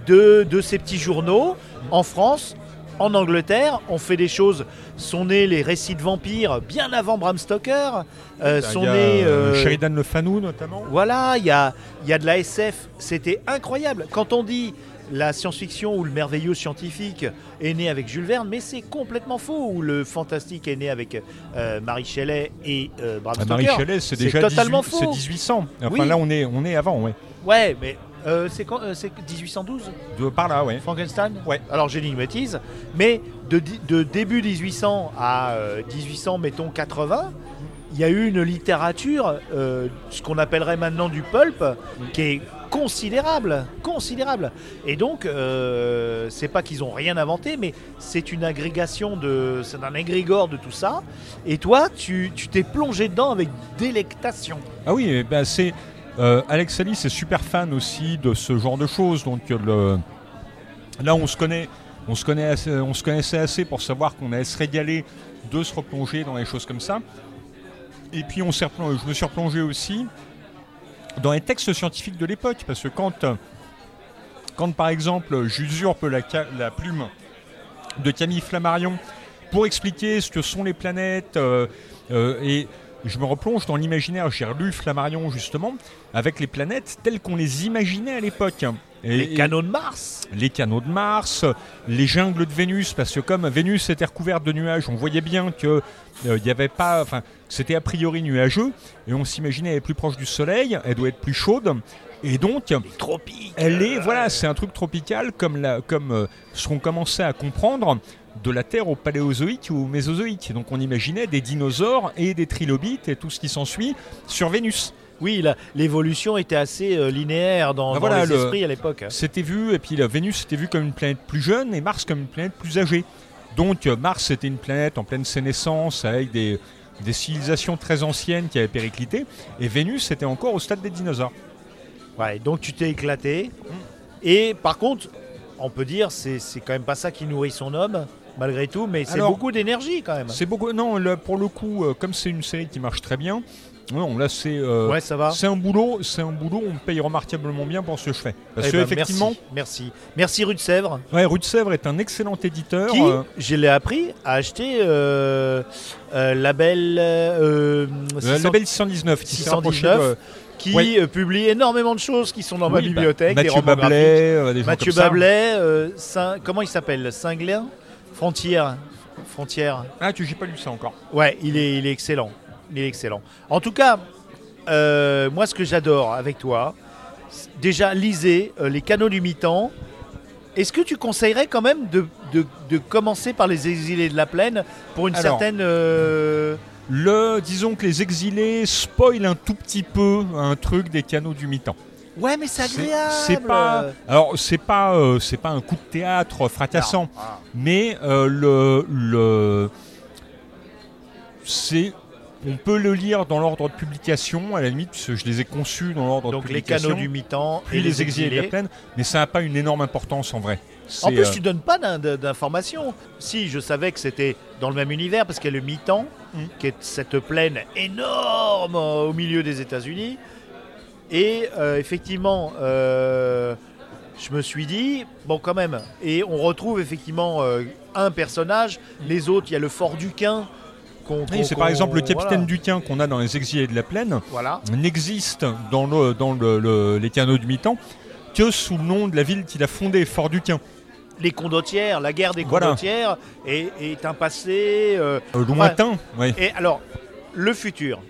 de, de ces petits journaux en France, en Angleterre. On fait des choses. Sont nés les récits de vampires bien avant Bram Stoker. euh, Bah, sont il y a, nés. euh, Sheridan Le Fanu notamment. voilà, il y a, il y a de la SF. C'était incroyable. Quand on dit la science-fiction ou le merveilleux scientifique est né avec Jules Verne, mais c'est complètement faux. Ou le fantastique est né avec euh, Marie Shelley et euh, Bram Ah, Stoker. Marie Shelley, c'est déjà totalement 18 c'est faux. 1800. Enfin Oui. là, on est, on est avant, ouais. Ouais, mais euh, c'est quand euh, C'est 1812 De par là, ouais. Frankenstein? Ouais. Alors j'ai dit une bêtise, mais de, de début 1800 à euh, 1800, mettons 80, il y a eu une littérature, ce qu'on appellerait maintenant du pulp, qui est considérable, considérable. Et donc, euh, c'est pas qu'ils ont rien inventé, mais c'est une agrégation de, c'est un égrégore de tout ça. Et toi, tu tu t'es plongé dedans avec délectation. Ah oui, eh ben, c'est euh, Alex Alice est super fan aussi de ce genre de choses. Donc là, on se connaît, on se connaît, assez- on se connaissait assez pour savoir qu'on allait se régaler de se replonger dans les choses comme ça. Et puis on s'est replongé- je me suis replongé aussi dans les textes scientifiques de l'époque, parce que quand, euh, quand par exemple j'usurpe la, plume de Camille Flammarion pour expliquer ce que sont les planètes euh, euh, et je me replonge dans l'imaginaire, j'ai relu Flammarion justement, avec les planètes telles qu'on les imaginait à l'époque. Et- Les canaux de Mars. les canaux de Mars, les jungles de Vénus, parce que comme Vénus était recouverte de nuages, on voyait bien que euh, il y avait pas, enfin, c'était a priori nuageux, et on s'imaginait elle est plus proche du Soleil, elle doit être plus chaude, et donc Tropique. elle est, voilà, c'est un truc tropical comme, la, comme euh, ce qu'on commençait à comprendre de la Terre au Paléozoïque ou au Mésozoïque. Donc on imaginait des dinosaures et des trilobites et tout ce qui s'ensuit sur Vénus. Oui, l'évolution était assez euh, linéaire dans, dans voilà, les le- esprits à l'époque. C'était vu, et puis la Vénus était vue comme une planète plus jeune et Mars comme une planète plus âgée. Donc euh, Mars était une planète en pleine sénescence avec des, des civilisations très anciennes qui avaient périclité, et Vénus était encore au stade des dinosaures. Ouais, donc tu t'es éclaté. Et par contre, on peut dire c'est c'est quand même pas ça qui nourrit son homme malgré tout, mais c'est beaucoup d'énergie quand même. C'est beaucoup. Non, là, pour le coup, euh, comme c'est une série qui marche très bien, non, là c'est. euh, Ouais, ça va. C'est un boulot, c'est un boulot, on me paye remarquablement bien pour ce que je fais. Parce Eh que effectivement, merci, merci, merci Rue de Sèvres, ouais, Rue de Sèvres est un excellent éditeur. qui, euh, je l'ai appris, a acheté euh, Label, le 600 label 619 qui s'est rapproché 619, de qui Ouais. euh, publie énormément de choses qui sont dans ma oui, bah, bibliothèque, des Mathieu. Bablet, des gens Mathieu comme. Bablet, comment il s'appelle Cinglin Frontière. Frontière. Ah, tu j'ai pas lu ça encore. Ouais, il est, il est excellent. Il est excellent. En tout cas, euh, moi, ce que j'adore avec toi, déjà, lisez euh, Les Canaux du Mi-temps. Est-ce que tu conseillerais quand même de, de- de commencer par Les Exilés de la Plaine pour une Alors. certaine. euh, Le, disons que les exilés spoilent un tout petit peu un truc des canaux du mi-temps. Ouais, mais c'est agréable. C'est pas, alors c'est pas, euh, c'est pas un coup de théâtre fracassant. Ah. mais euh, le, le, c'est, on peut le lire dans l'ordre de publication à la limite, parce que je les ai conçus dans l'ordre de Donc les publication. canaux du mi-temps puis et les exilés de la plaine, mais ça n'a pas une énorme importance en vrai. En plus, euh, tu donnes pas d'in- d'informations. Si, je savais que c'était dans le même univers parce qu'il y a le mi-temps, Mm. qui est cette plaine énorme euh, au milieu des États-Unis. Et euh, effectivement, euh, je me suis dit, bon, quand même. Et on retrouve effectivement un personnage. Les autres, il y a le fort Duquin. Oui, c'est par exemple le capitaine voilà. Duquin qu'on a dans les exilés de la plaine. Voilà. n'existe dans, le, dans le- le- les canaux du mi-temps que sous le nom de la ville qu'il a fondée, Fort Duquin. Les condottières, la guerre des Voilà. condottières est, est un passé. euh, Euh, lointain, ouais. Et alors, le futur.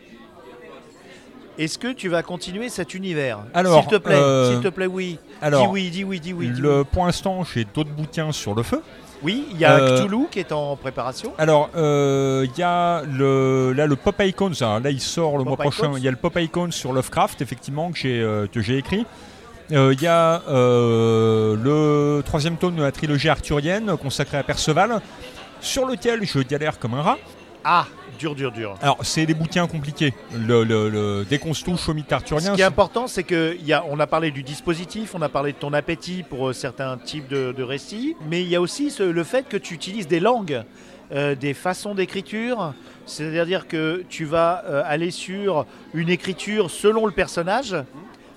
Est-ce que tu vas continuer cet univers? Alors, S'il te plaît, euh, s'il te plaît, oui. Alors, dis oui, dis oui, dis oui. dis le, oui. pour l'instant, j'ai d'autres bouquins sur le feu. Oui, il y a euh, Cthulhu qui est en préparation. Alors, euh, il y a le, là, le Pop Icons. Alors, là, il sort le Pop mois prochain. Il y a le Pop Icons sur Lovecraft, effectivement, que j'ai euh, écrit. Il y a le troisième tome de la trilogie arthurienne consacrée à Perceval, sur lequel je galère comme un rat. Ah, dur, dur, dur. Alors, c'est des bouquins compliqués. Le, le- le- dès qu'on se touche au mythe arthurien, Ce qui est important, c'est y a, on a parlé du dispositif, on a parlé de ton appétit pour euh, certains types de, de récits, mais il y a aussi ce- le fait que tu utilises des langues, euh, des façons d'écriture. C'est-à-dire que tu vas euh, aller sur une écriture selon le personnage,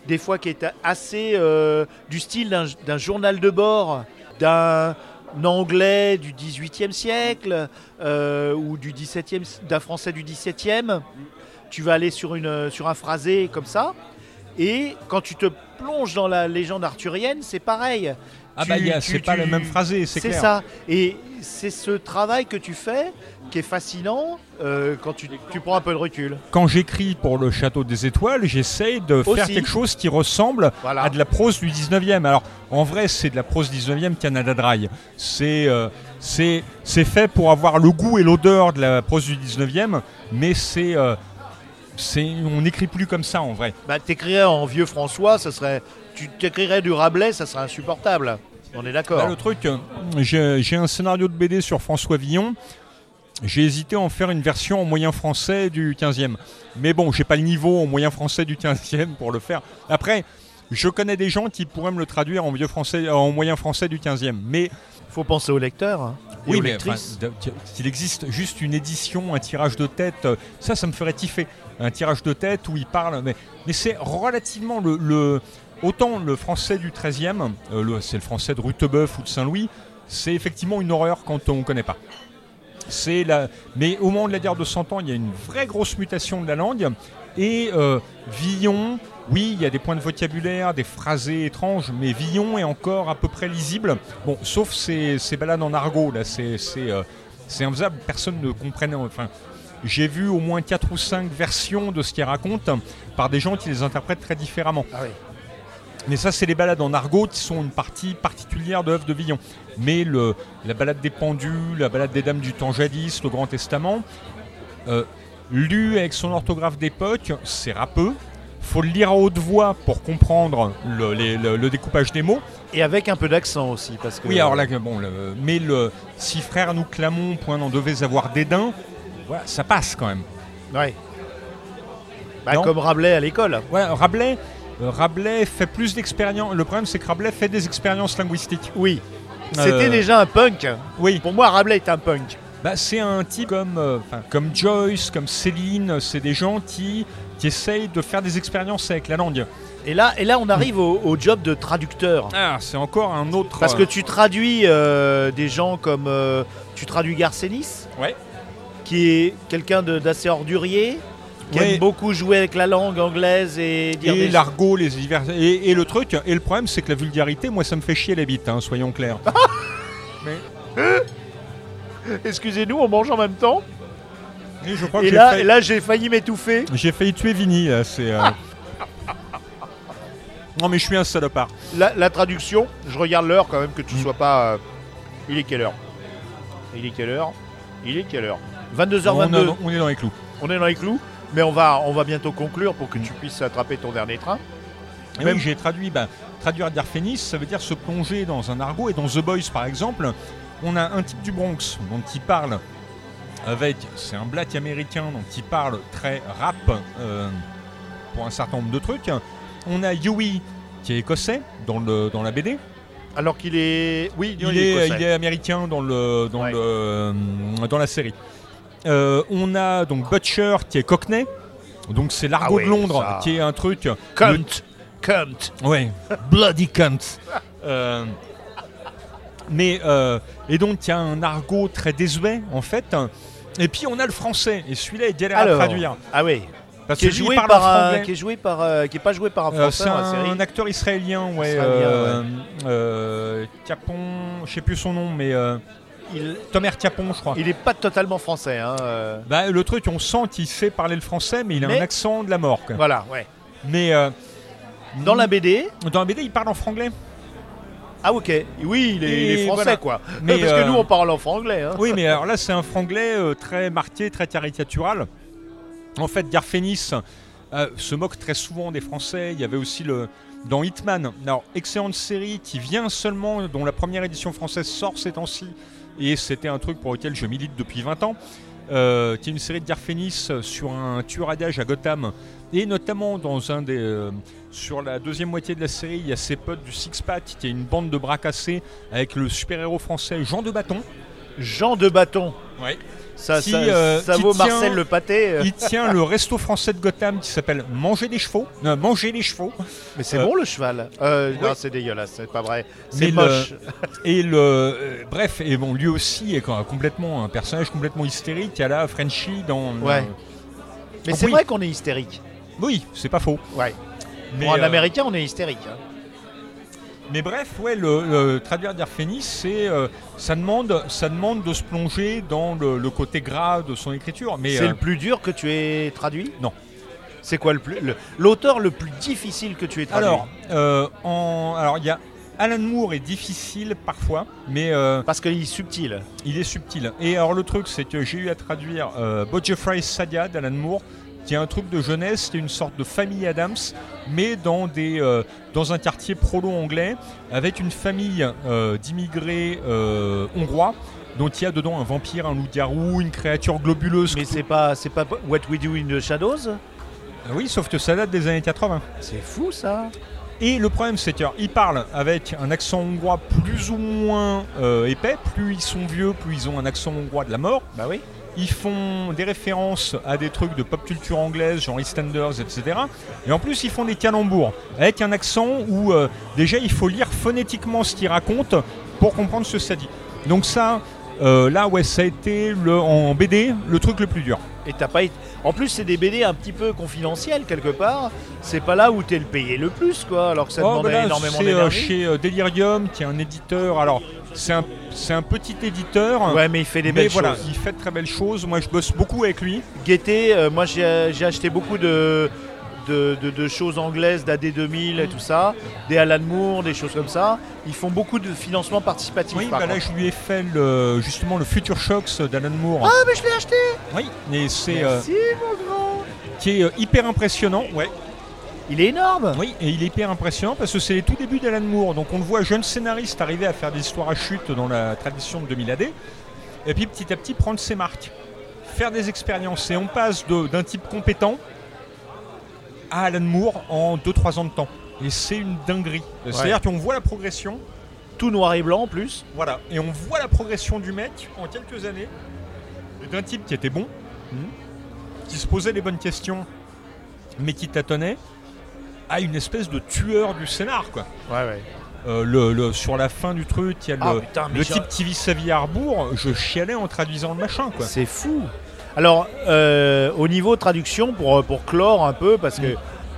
des fois qui est assez euh, du style d'un journal de bord, d'un anglais du 18e siècle euh, ou du 17e, d'un français du 17e. Tu vas aller sur, sur un phrasé comme ça. Et quand tu te plonges dans la légende arthurienne, c'est pareil. Ah bah, c'est pas tu- la même phrasé, c'est C'est clair. ça. Et c'est ce travail que tu fais qui est fascinant euh, quand tu, tu prends un peu de recul. Quand j'écris pour le Château des Étoiles, j'essaye de faire quelque chose qui ressemble Voilà. à de la prose du 19e. Alors, en vrai, c'est de la prose 19e Canada Dry. C'est euh, c'est c'est fait pour avoir le goût et l'odeur de la prose du 19e, mais c'est euh, c'est, on n'écrit plus comme ça en vrai. Bah, t'écrirais en vieux François, ça serait. Tu t'écrirais du Rabelais, ça serait insupportable. On est d'accord. Là, le truc, j'ai un scénario de BD sur François Villon. J'ai hésité à en faire une version en moyen français du 15e. Mais bon, j'ai pas le niveau en moyen français du 15e pour le faire. Après, je connais des gens qui pourraient me le traduire en, vieux français, en moyen français du 15e. Mais Faut penser au lecteur. hein, oui, mais enfin, s'il existe juste une édition, un tirage de tête, euh, ça, ça me ferait tiffer. Un tirage de tête où il parle, mais, mais c'est relativement le, le- Autant le français du 13e, euh, c'est le français de Rutebeuf ou de Saint-Louis, c'est effectivement une horreur quand on ne connaît pas. Mais au moment de la guerre de 100 ans, il y a une vraie grosse mutation de la langue. Et euh, Villon, oui, il y a des points de vocabulaire, des phrasés étranges, mais Villon est encore à peu près lisible. Bon, sauf ces, balades en argot, là, c'est euh, infaisable, personne ne comprenait. Enfin, j'ai vu au moins 4 ou 5 versions de ce qu'il raconte par des gens qui les interprètent très différemment. Ah oui. Mais ça, c'est les balades en argot qui sont une partie particulière de l'œuvre de Villon. Mais le, la balade des pendules, la balade des dames du temps jadis, le Grand Testament, euh, lu avec son orthographe d'époque, c'est râpeux. Faut le lire à haute voix pour comprendre le, les- le- le découpage des mots. Et avec un peu d'accent aussi. Parce que, Oui, alors là, bon, le- mais le, si frère nous clamons, point n'en devait avoir dédain, voilà, ça passe quand même. Ouais. Bah, comme Rabelais à l'école. Ouais, Rabelais, Rabelais fait plus d'expériences. Le problème, c'est que Rabelais fait des expériences linguistiques. Oui. C'était Euh, déjà un punk. Oui, Pour moi, Rabelais est un punk. Bah, c'est un type comme, euh, comme Joyce, comme Céline, c'est des gens qui, qui essayent de faire des expériences avec la langue. Et là, et là on arrive au, au job de traducteur. Ah, c'est encore un autre. Parce que euh, tu traduis euh, des gens comme. euh, tu traduis Garcenis, Ouais. qui est quelqu'un d'assez ordurier, qui Ouais. beaucoup jouer avec la langue anglaise et dire Et des l'argot, les divers. Et, et le truc, et le problème, c'est que la vulgarité, moi, ça me fait chier la bite, hein, soyons clairs. <laughs> <laughs> Excusez-nous, on mange en même temps. Et je crois que Et j'ai là, failli- là, j'ai failli m'étouffer. j'ai failli tuer Vini, là, c'est. euh, <laughs> Non, mais je suis un salopard. La, la traduction, je regarde l'heure quand même que tu Mm. sois pas. euh, Il est quelle heure? Il est quelle heure? Il est quelle heure? On, est 22h22. dans- on est dans les clous. On est dans les clous, mais on va, on va bientôt conclure pour que tu puisses attraper ton dernier train. Et Même- oui, j'ai traduit, bah, traduire Darphénis, ça veut dire se plonger dans un argot. Et dans The Boys, par exemple, on a un type du Bronx, dont il parle avec, c'est un black américain, donc il parle très rap euh, pour un certain nombre de trucs. On a Huey, qui est écossais dans, le, dans la BD. Alors qu'il est. Oui, Il est, écossais. il est américain dans, le, dans, Ouais. le, dans la série. Euh, on a donc Butcher, qui est cockney. Donc c'est l'argot Ah de Londres, ça. qui est un truc... Cunt. Cunt. Ouais, <laughs> bloody cunt. Euh, mais euh, et donc il y a un argot très désuet en fait. Et puis on a le français et celui-là est galère Alors, à traduire Ah oui. parce Qui est joué par un, qui est joué par, euh, qui est pas joué par un Euh, français c'est un, acteur israélien, ouais. Israélien, euh, euh, Capon, je sais plus son nom, mais euh, Il, Tomer je crois. il est pas totalement français. Hein, euh. Bah, le truc, on sent qu'il sait parler le français, mais il a Mais- un accent de la mort. quoi. Voilà, ouais. Mais euh, Dans la BD, dans la BD, il parle en franglais. ah ok, oui, il est, il est Et français voilà. quoi. Mais, Parce euh, que nous on parle en franglais. Hein. Oui, mais alors là, c'est un franglais euh, très marqué, très caricatural. En fait, Garfénis euh, se moque très souvent des Français. Il y avait aussi le. Dans Hitman, alors excellente série qui vient seulement, dont la première édition française sort ces temps-ci, et c'était un truc pour lequel je milite depuis 20 ans, euh, qui est une série de Garfénis sur un tueur à gages à Gotham, et notamment dans un des, euh, sur la deuxième moitié de la série, il y a ses potes du Six Pack, qui est une bande de bras cassés avec le super-héros français Jean de Bâton. Jean de Bâton. Ouais. Ça, Qui, ça, euh, ça qui vaut tient- Marcel le pâté. euh. Il tient le resto français de Gotham qui s'appelle Manger des chevaux. Manger les chevaux. Mais c'est euh, bon le cheval. Euh, ouais. Non, c'est dégueulasse, c'est pas vrai. C'est le- moche. <laughs> Et le. euh, bref, et bon, lui aussi est complètement un personnage complètement hystérique à la Frenchie dans. Ouais. Mais c'est oui. vrai qu'on est hystérique. Oui, c'est pas faux. Ouais. Mais, Pour un euh, américain, on est hystérique. hein. Mais bref, ouais, le, le traduire d'Arphénis, c'est. euh, ça, demande, ça demande de se plonger dans le, le côté gras de son écriture. Mais C'est euh, le plus dur que tu aies traduit? Non. C'est quoi le plus le- l'auteur le, plus difficile que tu aies traduit? Alors, euh, en, alors il y a. Alan Moore est difficile parfois, mais euh, Parce qu'il est subtil. Il est subtil. Et alors le truc, c'est que j'ai eu à traduire euh, Bojefrey Sadia d'Alan Moore, qui est un truc de jeunesse, c'est une sorte de famille Adams, mais dans, des, euh, dans un quartier prolo-anglais, avec une famille euh, d'immigrés euh, hongrois, dont il y a dedans un vampire, un loup-garou, une créature globuleuse. Mais c'est pas, c'est pas What We Do in the Shadows? Oui, sauf que ça date des années 80. C'est fou ça. Et le problème, c'est qu'ils parlent avec un accent hongrois plus ou moins euh, épais. Plus ils sont vieux, plus ils ont un accent hongrois de la mort. Bah oui. Ils font des références à des trucs de pop culture anglaise, genre EastEnders, etc. Et en plus, ils font des calembours avec un accent où euh, déjà il faut lire phonétiquement ce qu'ils racontent pour comprendre ce que ça dit. Donc ça, euh, là, ouais, ça a été le, en BD le truc le plus dur. Et t'as pas été- En plus, c'est des BD un petit peu confidentiels quelque part. C'est pas là où t'es le payé le plus, quoi. Alors que ça Oh, demandait bah là, énormément C'est euh, d'énergie. chez euh, Delirium, qui est un éditeur. Alors, c'est un, c'est un petit éditeur. Ouais, mais il fait des mais belles voilà, choses. il fait de très belles choses. Moi, je bosse beaucoup avec lui. Gaieté, euh, moi j'ai j'ai acheté beaucoup de, de, de- de choses anglaises, d'AD2000 et tout ça, des Alan Moore, des choses comme ça. Ils font beaucoup de financement participatif. Oui, par bah là, je lui ai fait le- justement le Future Shocks d'Alan Moore. Ah, mais je l'ai acheté oui, et c'est euh, Merci, mon grand qui est euh, hyper impressionnant. Ouais. Il est énorme Oui, et il est hyper impressionnant parce que c'est les tout débuts d'Alan Moore. Donc on le voit jeune scénariste arriver à faire des histoires à chute dans la tradition de 2000 AD, et puis petit à petit prendre ses marques, faire des expériences. Et on passe d'un type compétent à Alan Moore en 2-3 ans de temps. Et c'est une dinguerie. C'est-à-dire qu'on voit la progression, Tout noir et blanc en plus. voilà, et on voit la progression du mec en quelques années, d'un type qui était bon, qui se posait les bonnes questions, mais qui tâtonnait, une espèce de tueur du scénar, quoi. Ouais, ouais. Euh, le, le- sur la fin du truc, il y a Ah, le, putain, type qui vit sa vie à rebours. Je chialais en traduisant le machin, quoi. C'est fou. Alors, euh, au niveau traduction, pour, pour clore un peu, parce que.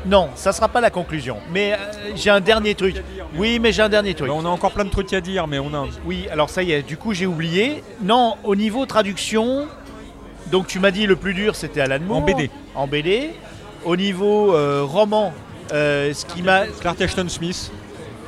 Non, ça sera pas la conclusion. Mais euh, j'ai un dernier truc. Oui, mais j'ai un dernier truc. Mais on a encore plein de trucs à dire, mais on a. Oui, alors ça y est, du coup j'ai oublié. Non, au niveau traduction, donc tu m'as dit le plus dur c'était Alan Moore. En BD. En BD. Au niveau euh, roman, euh, ce qui m'a. Clark Ashton Smith.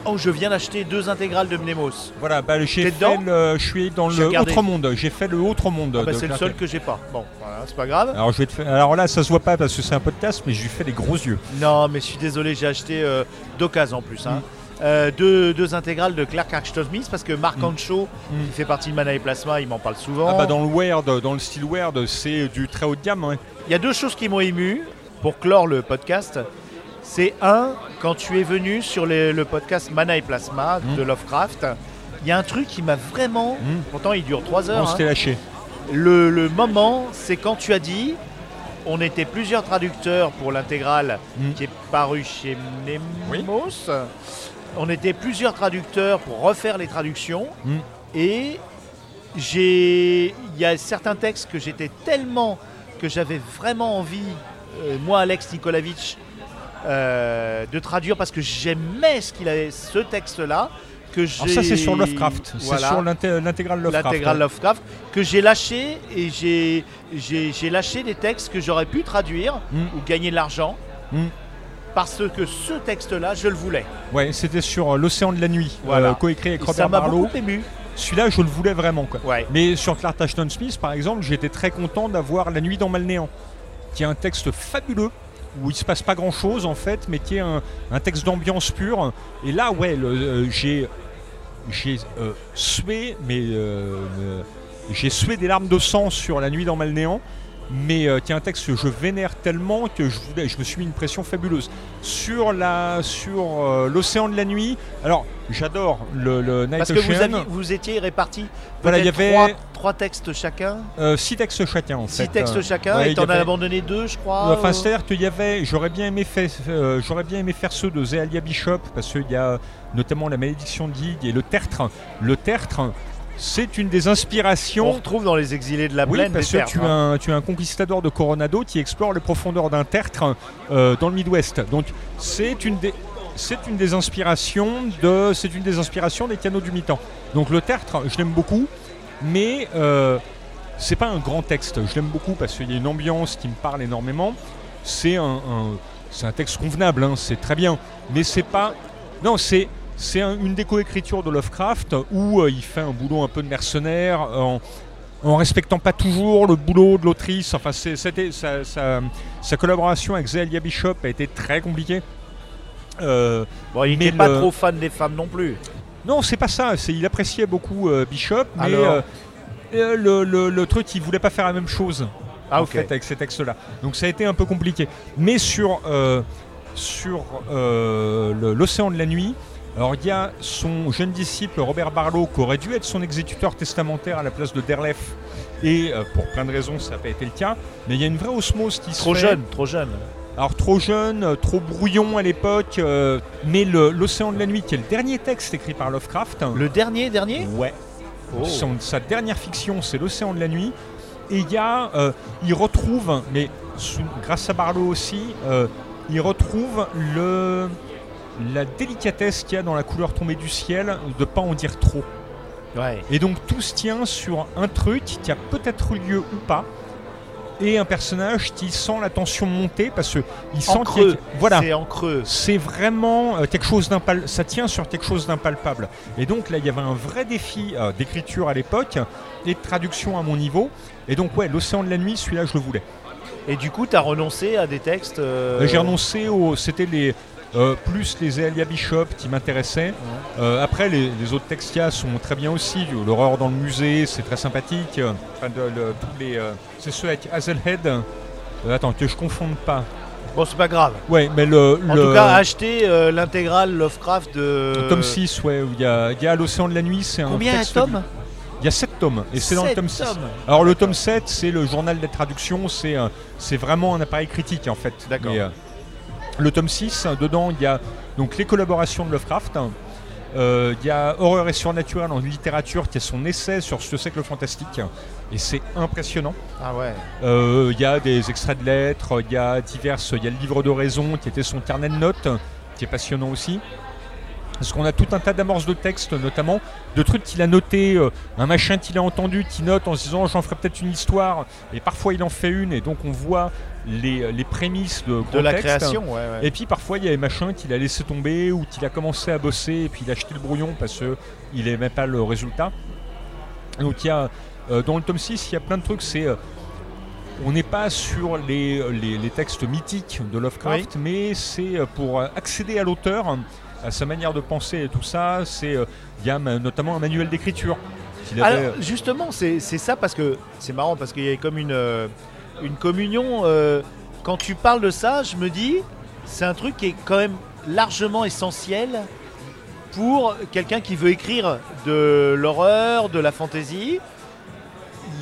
Oh, je viens d'acheter deux intégrales de Mnemos. Voilà, bah, j'ai fait le- je suis dans le regardé. autre monde. J'ai fait le autre monde. Ah bah, de c'est le Clark seul que j'ai pas. Bon, voilà, c'est pas grave. Alors, je vais te faire- Alors là, ça se voit pas parce que c'est un podcast, mais je lui fais des gros yeux. Non, mais je suis désolé, j'ai acheté euh, d'occasion en plus. Mm. hein. Euh, deux, deux intégrales de Clark Ashton Smith parce que Marc Mm. Ancho, Mm. qui fait partie de Mana et Plasma, il m'en parle souvent. Ah bah dans le Weird, dans le style Weird, c'est du très haut de gamme. ouais. Il y a deux choses qui m'ont ému pour clore le podcast. C'est un, quand tu es venu sur les- le podcast Mana et Plasma Mm. de Lovecraft, il y a un truc qui m'a vraiment. Mm. Pourtant, il dure trois On heures. s'était hein. lâché. Le, le moment, c'est quand tu as dit on était plusieurs traducteurs pour l'intégrale Mm. qui est paru chez Nemos. On était plusieurs traducteurs pour refaire les traductions. Et j'ai, il y a certains textes que j'étais tellement que j'avais vraiment envie, euh, moi Alex Nikolavitch, euh, de traduire parce que j'aimais ce qu'il avait, ce texte-là. Que j'ai, Alors ça, c'est sur Lovecraft. Voilà C'est sur l'inté- l'intégrale Lovecraft. l'intégrale ouais. Lovecraft, que j'ai lâché et j'ai, j'ai, lâché des textes que j'aurais pu traduire Mm. ou gagner de l'argent Mm. parce que ce texte-là, je le voulais. Ouais, c'était sur euh, l'océan de la nuit, Voilà. euh, coécrit avec ça Robert m'a Barlow. beaucoup ému. Celui-là, je le voulais vraiment. Quoi. Ouais. Mais sur Clark Ashton Smith, par exemple, j'étais très content d'avoir La nuit dans Malnéant, qui est un texte fabuleux, où il se passe pas grand-chose en fait, mais qui est un, texte d'ambiance pure. Et là, ouais, euh, j'ai euh, sué, mais euh, j'ai sué des larmes de sang sur La nuit dans Malnéant. Mais euh, qui est un texte que je vénère tellement que je, voulais, je me suis mis une pression fabuleuse. Sur la sur euh, l'océan de la nuit, alors j'adore le, le Night Parce que vous, aviez- vous étiez répartis Voilà, il y avait- trois, trois textes chacun, Euh, six textes chacun en fait. six textes chacun, ouais, et t'en as abandonné deux, je crois. Enfin, c'est-à-dire qu'il y avait, j'aurais bien aimé faire, euh, j'aurais bien aimé faire ceux de Zéalia Bishop parce qu'il y a notamment la malédiction de Gig et le tertre. Le tertre, c'est une des on inspirations. retrouve dans les exilés de la Oui, plaine parce des que tu terres, as, hein. un, tu as un conquistador de Coronado qui explore les profondeurs d'un tertre euh, dans le Midwest. Donc c'est une des c'est une des inspirations de c'est une des inspirations des canaux du mi-temps. Donc le tertre, je l'aime beaucoup, mais euh, c'est pas un grand texte. Je l'aime beaucoup parce qu'il y a une ambiance qui me parle énormément. C'est un, un- c'est un texte convenable, hein, c'est très bien, mais c'est pas non c'est c'est un- une des coécritures de Lovecraft où euh, il fait un boulot un peu de mercenaire en, en respectant pas toujours le boulot de l'autrice. Enfin, c'est- c'était sa, sa- sa collaboration avec Zélia Bishop a été très compliquée. Euh, Bon, il n'était pas le- trop fan des femmes non plus. non, c'est pas ça. C'est, il appréciait beaucoup euh, Bishop, mais Alors euh, euh, le, le- le truc, il voulait pas faire la même chose. Ah en ok. fait, avec ces textes-là. Donc ça a été un peu compliqué. Mais sur, euh, sur euh, l'Océan de la Nuit, alors il y a son jeune disciple Robert Barlow qui aurait dû être son exécuteur testamentaire à la place de Derlef. Et euh, pour plein de raisons, ça n'a pas été le cas. Mais il y a une vraie osmose qui Trop se fait. jeune, trop jeune. Alors trop jeune, euh, trop brouillon à l'époque. euh, mais l'Océan de la Nuit, qui est le dernier texte écrit par Lovecraft. Le dernier, dernier? Ouais. Oh. Son- sa dernière fiction, c'est l'Océan de la Nuit. Et il y a, euh, il retrouve, mais sous- grâce à Barlow aussi, euh, il retrouve le, la délicatesse qu'il y a dans la couleur tombée du ciel de pas en dire trop. Ouais. Et donc tout se tient sur un truc qui a peut-être eu lieu ou pas, et un personnage qui sent la tension monter parce que il sent En qu'il a- creux. voilà, C'est en creux. c'est vraiment euh, quelque chose d'impalpable. Ça tient sur quelque chose d'impalpable. Et donc là, il y avait un vrai défi euh, d'écriture à l'époque et de traduction à mon niveau. Et donc, ouais, l'océan de la nuit, celui-là, je le voulais. Et du coup, tu as renoncé à des textes. Euh, J'ai renoncé au. C'était les. Euh, plus les Elia Bishop qui m'intéressaient. Euh, après, les, les autres textes qu'il y a sont très bien aussi. L'horreur dans le musée, c'est très sympathique. Euh, Enfin, de- le- tous les, euh, c'est ceux avec Hazelhead. Euh, attends, que je confonde pas. Bon, c'est pas grave. Ouais, mais le. En le- tout cas, acheter euh, l'intégrale Lovecraft de. Le tome 6, ouais, où il y a, il y a l'océan de la nuit, c'est un Combien un texte tome Il y a 7 tomes, et c'est dans le tome 6. tomes. Alors le tome 7, c'est le journal des traductions, c'est un- c'est vraiment un appareil critique en fait. D'accord. Mais, euh, le tome 6, hein, dedans, il y a donc les collaborations de Lovecraft. Euh, Il y a Horreur et surnaturel en littérature, qui est son essai sur ce que c'est que le fantastique. Et c'est impressionnant. Ah ouais. Euh, Il y a des extraits de lettres, il y a diverses, il y a le livre d'oraison qui était son carnet de notes, qui est passionnant aussi. Parce qu'on a tout un tas d'amorces de textes, notamment de trucs qu'il a notés, euh, un machin qu'il a entendu, qui note en se disant j'en ferai peut-être une histoire, et parfois il en fait une, et donc on voit les, les prémices de, la création, ouais. ouais. Et puis parfois il y a des machins qu'il a laissé tomber ou qu'il a commencé à bosser et puis il a acheté le brouillon parce qu'il n'aimait pas le résultat. Donc il y a euh, dans le tome 6 il y a plein de trucs. C'est euh, on n'est pas sur les, les- les textes mythiques de Lovecraft, mais c'est euh, pour euh, accéder à l'auteur, à sa manière de penser et tout ça. C'est euh, il y a notamment un manuel d'écriture. avait, Alors justement, c'est c'est ça parce que c'est marrant parce qu'il y a comme une, euh, une communion. euh, quand tu parles de ça, je me dis, c'est un truc qui est quand même largement essentiel pour quelqu'un qui veut écrire de l'horreur, de la fantaisie.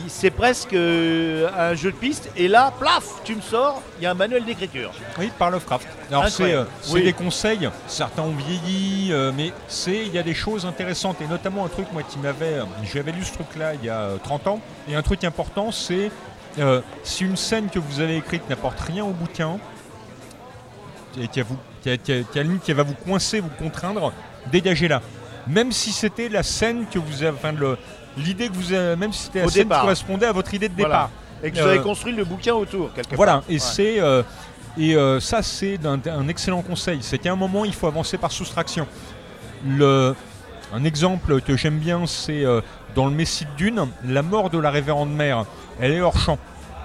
C'est presque euh, un jeu de piste et là, plaf, tu me sors, il y a un manuel d'écriture. Oui, par Lovecraft. Alors c'est euh, Oui. des conseils, certains ont vieilli, euh, mais c'est il y a des choses intéressantes et notamment un truc moi qui m'avait, j'avais lu ce truc-là il y a euh, 30 ans et un truc important c'est euh, si une scène que vous avez écrite n'apporte rien au bouquin et qui, a vous, qui, a- qui a- qui a la limite qui va vous coincer, vous contraindre, dégagez-la. Même si c'était la scène que vous avez, enfin le- l'idée que vous avez, même si c'était la Au scène départ. qui correspondait à votre idée de Voilà. départ. Et que vous Euh, avez construit le bouquin autour, quelque Voilà, part. et Ouais. c'est euh, et euh, ça c'est un excellent conseil. C'est qu'à un moment il faut avancer par soustraction. Le, un exemple que j'aime bien, c'est euh, dans le Messie de Dune, la mort de la révérende mère. Elle est hors champ.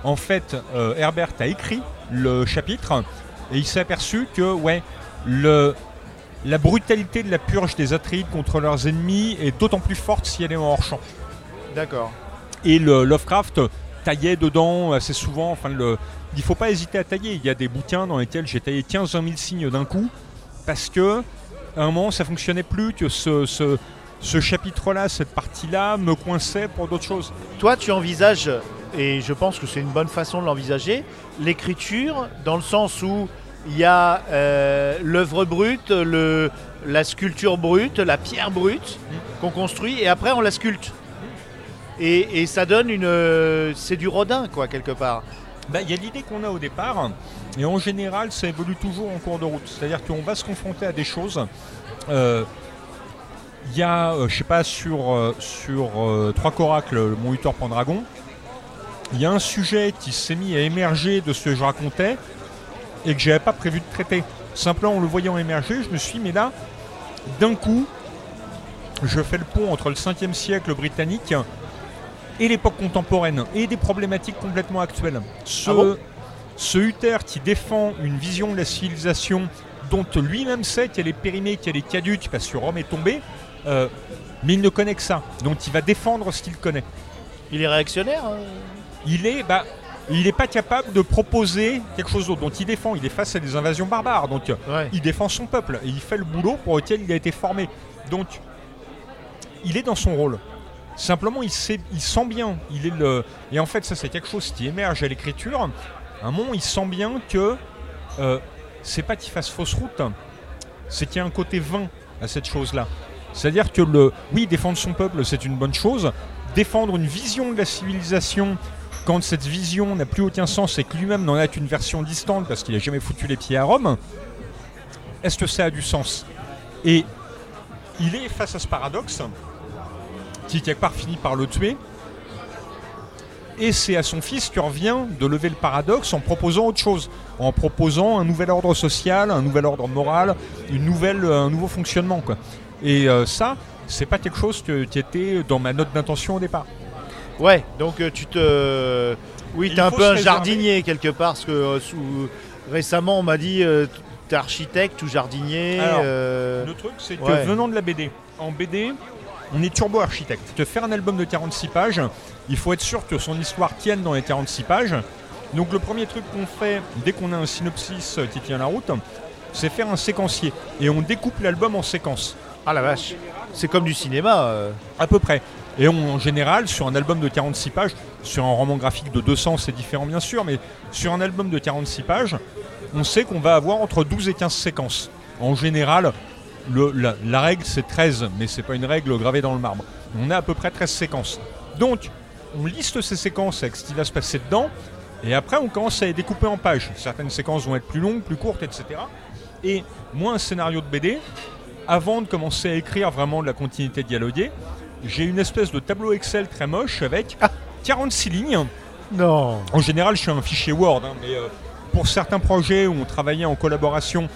En fait, euh, Herbert a écrit le chapitre et il s'est aperçu que ouais, le, la brutalité de la purge des Atreides contre leurs ennemis est d'autant plus forte si elle est en hors champ. D'accord. Et le Lovecraft taillait dedans assez souvent. Enfin, le, il faut pas hésiter à tailler. Il y a des bouquins dans lesquels j'ai taillé 15 000 signes d'un coup parce que à un moment ça fonctionnait plus, que ce, ce, ce chapitre-là, cette partie-là me coinçait pour d'autres choses. Toi, tu envisages, et je pense que c'est une bonne façon de l'envisager, l'écriture dans le sens où il y a euh, l'œuvre brute, le, la sculpture brute, la pierre brute qu'on construit, et après on la sculpte. Et, et ça donne une. euh, C'est du Rodin, quoi, quelque part. Bah, Il y a l'idée qu'on a au départ, et en général, ça évolue toujours en cours de route. C'est-à-dire qu'on va se confronter à des choses. euh, Il y a, euh, je sais pas, sur, euh, sur euh, Trois Coracles, le Mont Hutor Pendragon, il y a un sujet qui s'est mis à émerger de ce que je racontais et que j'avais pas prévu de traiter. Simplement en le voyant émerger, je me suis dit, mais là, d'un coup, je fais le pont entre le 5e siècle britannique et l'époque contemporaine, et des problématiques complètement actuelles. Ce, Ah bon? ce Uther qui défend une vision de la civilisation dont lui-même sait qu'elle est périmée, qu'elle est caduque parce que Rome est tombée, euh, mais il ne connaît que ça. Donc il va défendre ce qu'il connaît. Il est réactionnaire hein Il est, bah, il n'est pas capable de proposer quelque chose d'autre. Donc il défend, il est face à des invasions barbares. Donc Ouais. il défend son peuple et il fait le boulot pour lequel il a été formé. Donc, il est dans son rôle. Simplement, il, sait, il sent bien. Il est le... Et en fait, ça, c'est quelque chose qui émerge à l'écriture. À un moment, il sent bien que euh, c'est pas qu'il fasse fausse route, c'est qu'il y a un côté vain à cette chose-là. C'est-à-dire que, le, oui, défendre son peuple, c'est une bonne chose. Défendre une vision de la civilisation, quand cette vision n'a plus aucun sens et que lui-même n'en a qu'une version distante parce qu'il n'a jamais foutu les pieds à Rome, est-ce que ça a du sens? Et il est face à ce paradoxe qui quelque part finit par le tuer. Et c'est à son fils que revient de lever le paradoxe en proposant autre chose, en proposant un nouvel ordre social, un nouvel ordre moral, un nouveau fonctionnement. Et euh, ça, c'est pas quelque chose que- qui était dans ma note d'intention au départ. Ouais, donc euh, tu te. Oui, t'es un peu un jardinier quelque part, parce que euh, sous- récemment on m'a dit t'es architecte ou jardinier. Alors, Le truc, c'est que ouais. venant de la BD, en BD, on est turbo architecte. Te faire un album de 46 pages, il faut être sûr que son histoire tienne dans les 46 pages. Donc le premier truc qu'on fait dès qu'on a un synopsis qui tient la route, c'est faire un séquencier. Et on découpe l'album en séquences, Ah la vache, c'est comme du cinéma. euh. à peu près. Et en général, sur un album de 46 pages, sur un roman graphique de 200, c'est différent bien sûr, mais sur un album de 46 pages, on sait qu'on va avoir entre 12 et 15 séquences. En général, la, règle c'est 13, mais c'est pas une règle gravée dans le marbre. On a à peu près 13 séquences. Donc, on liste ces séquences avec ce qui va se passer dedans, et après on commence à les découper en pages. Certaines séquences vont être plus longues, plus courtes, etc. Et moi, un scénario de BD, avant de commencer à écrire vraiment de la continuité dialoguée, j'ai une espèce de tableau Excel très moche avec 46 lignes. Non. En général, je suis un fichier Word, hein, mais euh, pour certains projets où on travaillait en collaboration,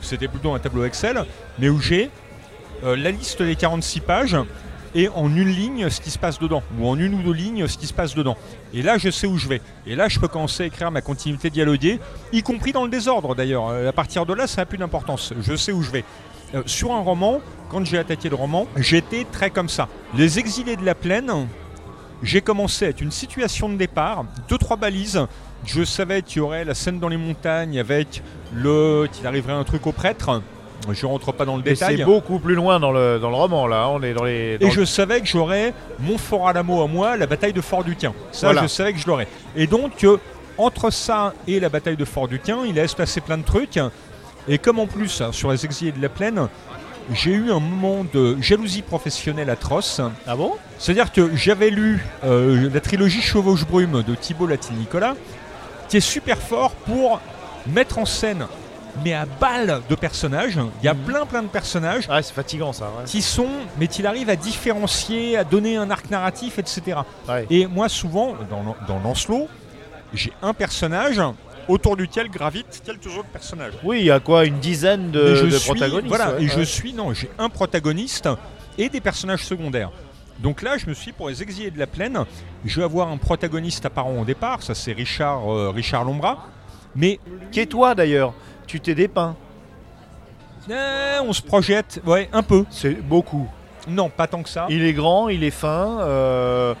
c'était plutôt un tableau Excel, mais où j'ai euh, la liste des 46 pages et en une ligne ce qui se passe dedans, ou en une ou deux lignes ce qui se passe dedans. Et là, je sais où je vais. Et là, je peux commencer à écrire ma continuité dialoguée, y compris dans le désordre d'ailleurs. Euh, À partir de là, ça n'a plus d'importance. Je sais où je vais. Euh, sur un roman, quand j'ai attaqué le roman, j'étais très comme ça. Les exilés de la plaine, j'ai commencé avec une situation de départ, deux trois balises. Je savais qu'il y aurait la scène dans les montagnes avec le qu'il arriverait un truc au prêtre. Je rentre pas dans le Mais c'est détail. beaucoup plus loin dans le, dans le roman là. On est dans les. dans Et le- je savais que j'aurais mon fort à à moi, la bataille de Fort-Duquin. Ça, Voilà. je savais que je l'aurais. Et donc, euh, entre ça et la bataille de Fort-Duquin, il allait se passer plein de trucs. Et comme en plus, hein, sur les exilés de la plaine, j'ai eu un moment de jalousie professionnelle atroce. Ah bon? C'est-à-dire que j'avais lu euh, la trilogie Chevauche-Brume de Thibault Latin-Nicolas, qui est super fort pour mettre en scène, mais à balle de personnages. Il y a plein plein de personnages Ah, c'est fatigant ça. ouais. qui sont, mais qu'il arrive à différencier, à donner un arc narratif, etc. Ouais. Et moi, souvent, dans, dans Lancelot, j'ai un personnage autour duquel gravitent quelques autres personnages. Oui, il y a quoi Une dizaine de, Et je de suis, protagonistes Voilà, ouais, et je suis, non, j'ai un protagoniste et des personnages secondaires. Donc là, je me suis pour les exilés de la plaine, je vais avoir un protagoniste apparent au départ, ça c'est Richard, euh, Richard Lombra. Mais Qui est toi d'ailleurs? Tu t'es dépeint. euh, on se projette, ouais, un peu. C'est beaucoup. Non, pas tant que ça. Il est grand, il est fin, euh,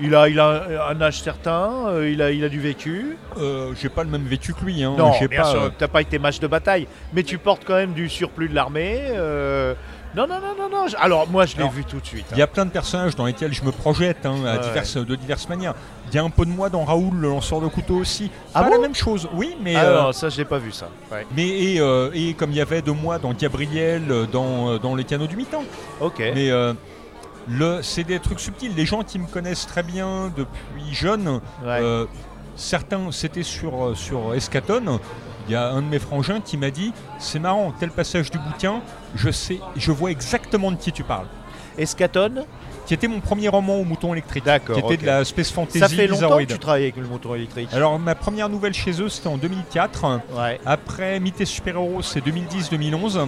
il, a, il a un âge certain, euh, il, a, il a du vécu. Euh, j'ai pas le même vécu que lui. Hein. non, j'ai bien pas, sûr, euh, t'as pas été match de bataille, mais tu portes quand même du surplus de l'armée. euh, Non, non, non, non, non. Alors moi, je l'ai vu tout de suite. Il y a plein de personnages dans lesquels je me projette hein, à Ouais. diverses, de diverses manières. Il y a un peu de moi dans Raoul, le lanceur de couteau aussi. Ah pas bon la même chose, oui, mais, Ah non, ça, je l'ai pas vu ça. Ouais. mais et, et comme il y avait de moi dans Gabriel, dans, dans Les Canaux du Mi-temps. Ok. Mais c'est des trucs subtils. Les gens qui me connaissent très bien depuis jeune, Ouais. euh, certains, c'était sur, euh, sur Escaton. Il y a un de mes frangins qui m'a dit C'est marrant, tel passage du bouquin, je sais, je vois exactement de qui tu parles. Escaton, Qui était mon premier roman au mouton électrique. D'accord, Qui était de la space fantasy ça fait longtemps que tu travailles avec le moteur électrique. Alors, ma première nouvelle chez eux, c'était en 2004. Ouais. Après, Mythes et Super-Héros, c'est 2010-2011.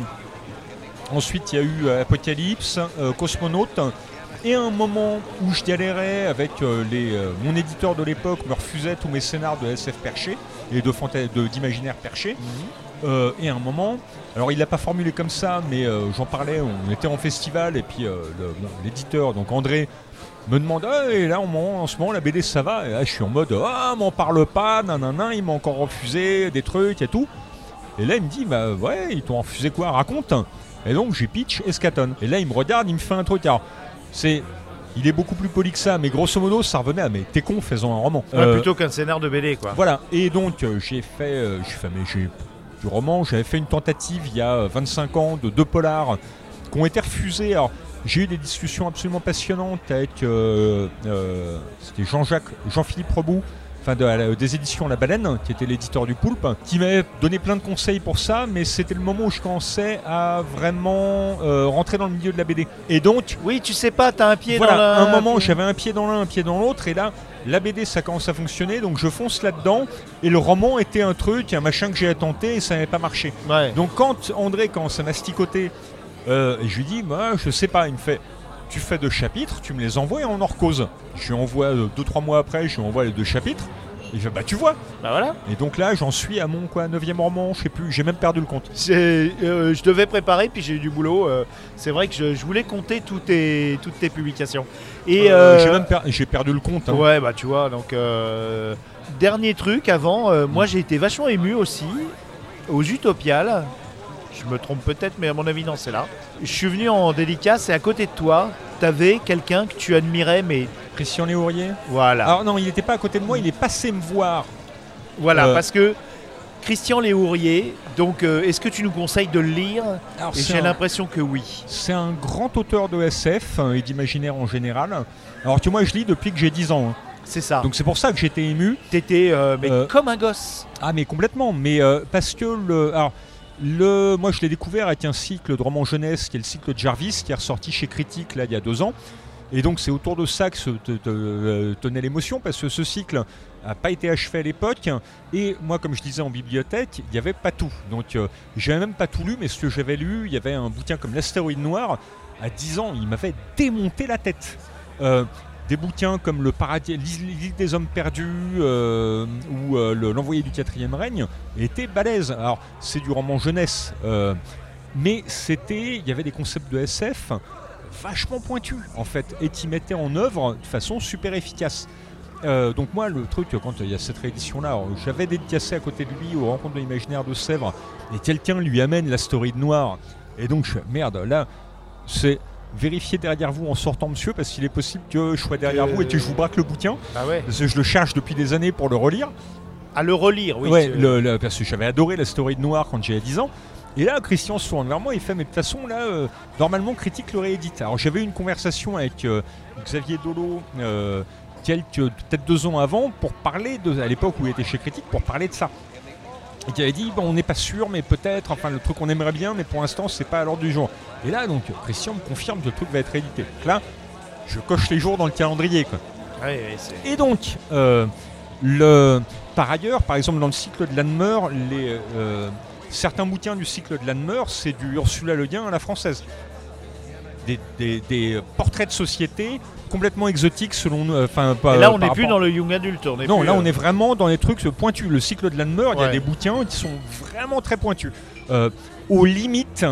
Ensuite, il y a eu euh, Apocalypse, euh, Cosmonaute. Et un moment où je galérais avec euh, les, mon éditeur de l'époque me refusait tous mes scénars de SF perché et de d'imaginaire perché. Euh, et un moment, alors il l'a pas formulé comme ça, mais euh, j'en parlais, on était en festival et puis euh, l'éditeur, donc André, me demande Ah, et là en, en ce moment la BD ça va? Et là je suis en mode ah m'en parle pas nanana il m'a encore refusé des trucs et tout. Et là il me dit bah ouais ils t'ont refusé quoi? Raconte et donc j'ai pitch Escaton. Et là il me regarde il me fait un truc. Alors c'est il est beaucoup plus poli que ça mais grosso modo ça revenait à mais t'es con faisant un roman. Ouais, Euh, Plutôt qu'un scénar de BD, quoi. voilà, et donc euh, j'ai fait, euh, j'ai fait mais j'ai du roman, j'avais fait une tentative il y a euh, 25 ans de deux polars qui ont été refusés. Alors j'ai eu des discussions absolument passionnantes avec c'était Jean-Jacques, Jean-Philippe Rebout, enfin de- des éditions La Baleine, qui était l'éditeur du Poulpe, qui m'avait donné plein de conseils pour ça, mais c'était le moment où je commençais à vraiment euh, rentrer dans le milieu de la BD. Et donc Oui, tu sais pas, t'as un pied voilà, dans un moment j'avais un pied dans l'un, un pied dans l'autre, et là, la BD ça commence à fonctionner, donc je fonce là-dedans, et le roman était un truc, un machin que j'ai tenté, et ça n'avait pas marché. Ouais. Donc quand André commence à masticoter, euh, je lui dis, moi je sais pas, il me fait, tu fais deux chapitres, tu me les envoies et on en recose. Je lui envoie euh, deux, trois mois après, je lui envoie les deux chapitres, et il fait, bah tu vois. Bah voilà. Et donc là, j'en suis à mon quoi, neuvième roman, je sais plus, j'ai même perdu le compte. C'est- euh, je devais préparer, puis j'ai eu du boulot. euh, c'est vrai que je, je voulais compter toutes tes, toutes tes publications. Et Euh, euh, j'ai même per- j'ai perdu le compte. hein. Ouais, bah tu vois, donc euh, dernier truc avant, euh, moi j'ai été vachement ému aussi aux Utopiales. Je me trompe peut-être, mais à mon avis non, c'est là. Je suis venu en dédicace et à côté de toi, t'avais quelqu'un que tu admirais, mais Christian Léourier voilà, Alors non, il n'était pas à côté de moi, il est passé me voir. voilà, euh, parce que Christian Léourier. Donc, euh, est-ce que tu nous conseilles de le lire? J'ai un- l'impression que oui. C'est un grand auteur de SF euh, et d'imaginaire en général. Alors que moi je lis depuis que j'ai 10 ans. hein. C'est ça. Donc c'est pour ça que j'étais ému. t'étais euh, mais Euh, comme un gosse. Ah mais complètement. Mais euh, parce que le... Alors, le, moi je l'ai découvert avec un cycle de roman jeunesse qui est le cycle de Jarvis qui est ressorti chez Critique là il y a deux ans. Et donc c'est autour de ça que se euh, tenait l'émotion parce que ce cycle n'a pas été achevé à l'époque. Et moi comme je disais en bibliothèque, il n'y avait pas tout. Donc euh, j'avais même pas tout lu, mais ce que j'avais lu, il y avait un bouquin comme L'astéroïde noir. À 10 ans, il m'avait démonté la tête. Euh, des bouquins comme le paradis, l'île des hommes perdus euh, ou euh, le- l'envoyé du quatrième règne étaient balèzes. Alors c'est du roman jeunesse, euh, mais c'était, il y avait des concepts de SF vachement pointus en fait et qui mettaient en œuvre de façon super efficace. Donc moi le truc quand il y a cette réédition là, j'avais dédicacé à côté de lui aux rencontres de l'imaginaire de Sèvres et quelqu'un lui amène la story de noir et donc merde là c'est vérifier derrière vous en sortant monsieur parce qu'il est possible que je sois derrière Euh, vous et que je vous braque le bouquin Ah ouais. parce que je le cherche depuis des années pour le relire À le relire, oui. ouais, c'est- le- le- parce que j'avais adoré la story de Noir quand j'avais 10 ans. Et là, Christian se tourne vers moi, il fait, mais de toute façon, là, euh, normalement, Critique le réédite. Alors, j'avais eu une conversation avec euh, Xavier Dolo, quelques, peut-être deux ans avant, pour parler, de, à l'époque où il était chez Critique, pour parler de ça. Et qui avait dit, bon, on n'est pas sûr, mais peut-être, enfin, le truc qu'on aimerait bien, mais pour l'instant, c'est pas à l'ordre du jour. Et là, donc, Christian me confirme que le truc va être réédité. Donc là, je coche les jours dans le calendrier, quoi. Et donc, euh, le, par ailleurs, par exemple, dans le cycle de Lanmer, les, euh, certains bouquins du cycle de Lanmer, c'est du Ursula Le Guin à la française. Des, des- des portraits de société complètement exotiques selon nous. euh, Enfin, là, on par n'est plus dans le young adult. On est non, plus, là euh, on est vraiment dans les trucs pointus. Le cycle de Lanmer, il y a des bouquins qui sont vraiment très pointus. Euh, aux limites,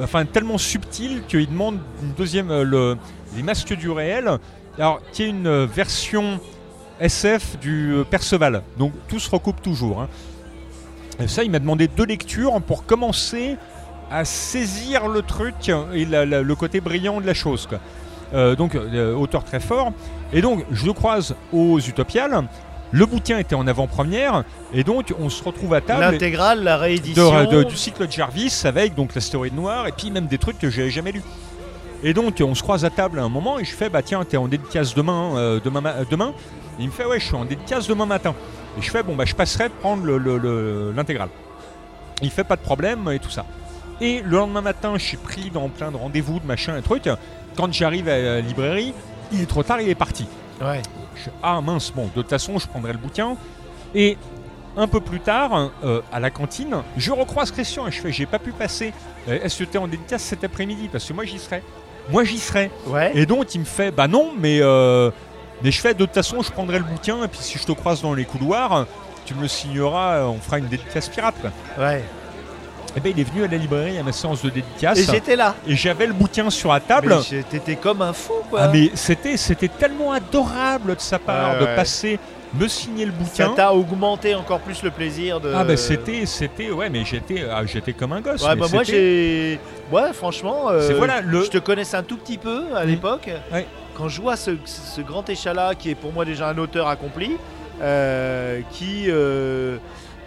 enfin tellement subtils qu'ils demandent une deuxième, euh, le, les masques du réel. Alors, qui est une euh, version SF du euh, Perceval. Donc tout se recoupe toujours. hein. Et ça, il m'a demandé deux lectures pour commencer à saisir le truc et la- la- le côté brillant de la chose. quoi. Euh, donc, euh, auteur très fort. Et donc, je le croise aux Utopiales. Le bouquin était en avant-première. Et donc, on se retrouve à table L'intégrale, la de- réédition. de- du cycle de Jarvis avec donc l'astéroïde noir et puis même des trucs que j'avais jamais lus. Et donc, on se croise à table à un moment et je fais, bah tiens, t'es en dédicace demain, euh, demain, ma- demain. Et il me fait, ouais, je suis en dédicace demain matin. Et je fais, bon, bah je passerai prendre le- le- le- l'intégrale. Il fait pas de problème et tout ça. Et le lendemain matin, je suis pris dans plein de rendez-vous, de machin et trucs. Quand j'arrive à la librairie, il est trop tard, il est parti. Ouais. Je ah mince, bon, de toute façon, je prendrai le bouquin. Et un peu plus tard, euh, à la cantine, je recroise Christian et je fais, j'ai pas pu passer. Euh, Est-ce que tu es en dédicace cet après-midi? Parce que moi, j'y serai. moi j'y serai. Ouais. Et donc il me fait bah non, mais, euh, mais je fais de toute façon, je prendrai le bouquin et puis si je te croise dans les couloirs, tu me le signeras, on fera une dédicace pirate. Ouais. Et ben il est venu à la librairie à ma séance de dédicace Et j'étais là. et j'avais le bouquin sur la table. T'étais comme un fou, quoi. Ah mais c'était c'était tellement adorable de sa part Ouais, de ouais. passer me signer le Ça bouquin. t'a augmenté encore plus le plaisir de. Ah bah c'était c'était ouais mais j'étais ah, j'étais comme un gosse. Ouais, bah moi j'ai. Ouais, franchement. euh, voilà, le- Je te connaissais un tout petit peu à Mm. l'époque. Ouais. Quand je vois ce, ce grand échalas qui est pour moi déjà un auteur accompli, euh, qui. euh,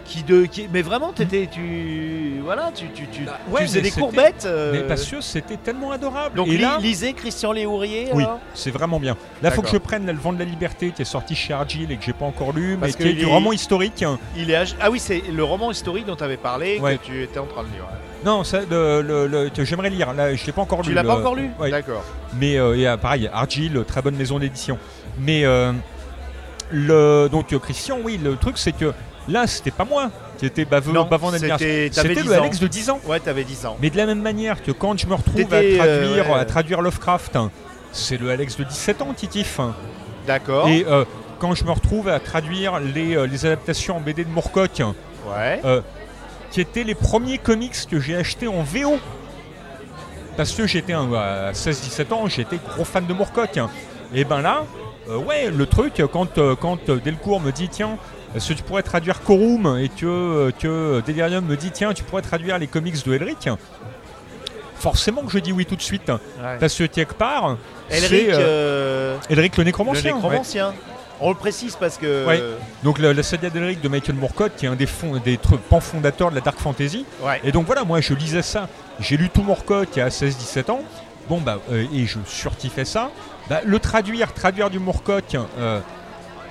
qui de, qui, mais vraiment, t'étais, tu, voilà, tu, tu, tu, Bah, tu ouais, faisais des courbettes. euh, mais parce que c'était tellement adorable. donc et là, lisez Christian Léourier. oui, c'est vraiment bien. Là, faut que je prenne là, le vent de la liberté qui est sorti chez Argyle et que j'ai pas encore lu, Parce mais qui est du roman historique. Il est Ah oui, c'est le roman historique dont tu avais parlé Ouais. que tu étais en train de lire. Non, ça, le, le- le- que j'aimerais lire. Là, je l'ai pas encore Tu lu. l'as pas encore lu Ouais. D'accord. Mais euh, et, euh, pareil, Argyle, très bonne maison d'édition. Mais euh, le donc Christian, oui, le truc c'est que là, c'était pas moi qui était baveux, Non, bavant c'était- d'anniversaire. t'avais C'était 10 le. Alex de 10 ans. Ouais, t'avais 10 ans. Mais de la même manière que quand je me retrouve à euh, traduire, ouais. à traduire Lovecraft, hein, c'est le Alex de 17 ans, Titif. hein. D'accord. Et euh, quand je me retrouve à traduire les, euh, les adaptations en BD de Moorcock, Ouais. qui étaient les premiers comics que j'ai achetés en VO. Parce que j'étais à 16-17 ans, j'étais gros fan de Moorcock. Et ben là, ouais, le truc, quand, quand Delcourt me dit, tiens, est-ce que tu pourrais traduire Corum et que, euh, que Delirium me dit, tiens, tu pourrais traduire les comics de Elric, forcément que je dis oui tout de suite. Ouais. Parce que quelque part, Elric, euh, euh, Elric le le nécromancien. ouais. On le précise parce que. Ouais. Donc la, la saga d'Elric de Michael Moorcock, qui est un des, des pans fondateurs de la Dark Fantasy. Ouais. Et donc voilà, moi je lisais ça. J'ai lu tout Moorcock à 16-17 ans. Bon bah euh, et je surkiffais ça. Bah, le traduire, traduire du Moorcock, euh,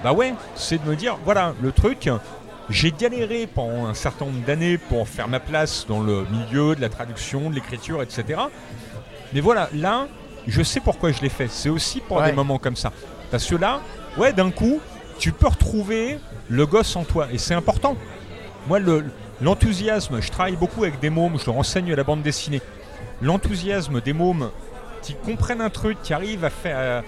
bah ouais, c'est de me dire voilà le truc. J'ai galéré pendant un certain nombre d'années pour faire ma place dans le milieu de la traduction, de l'écriture, etc. Mais voilà, là, je sais pourquoi je l'ai fait. C'est aussi pour Ouais. des moments comme ça. Parce que là, ouais, d'un coup, tu peux retrouver le gosse en toi. Et c'est important. Moi, le- l'enthousiasme, je travaille beaucoup avec des mômes, je leur enseigne la bande dessinée. L'enthousiasme des mômes qui comprennent un truc, qui arrivent à faire. euh,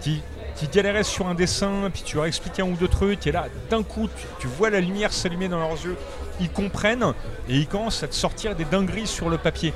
qui, qui galéraient sur un dessin, puis tu leur expliques un ou deux trucs, et là, d'un coup, tu, vois la lumière s'allumer dans leurs yeux. Ils comprennent et ils commencent à te sortir des dingueries sur le papier.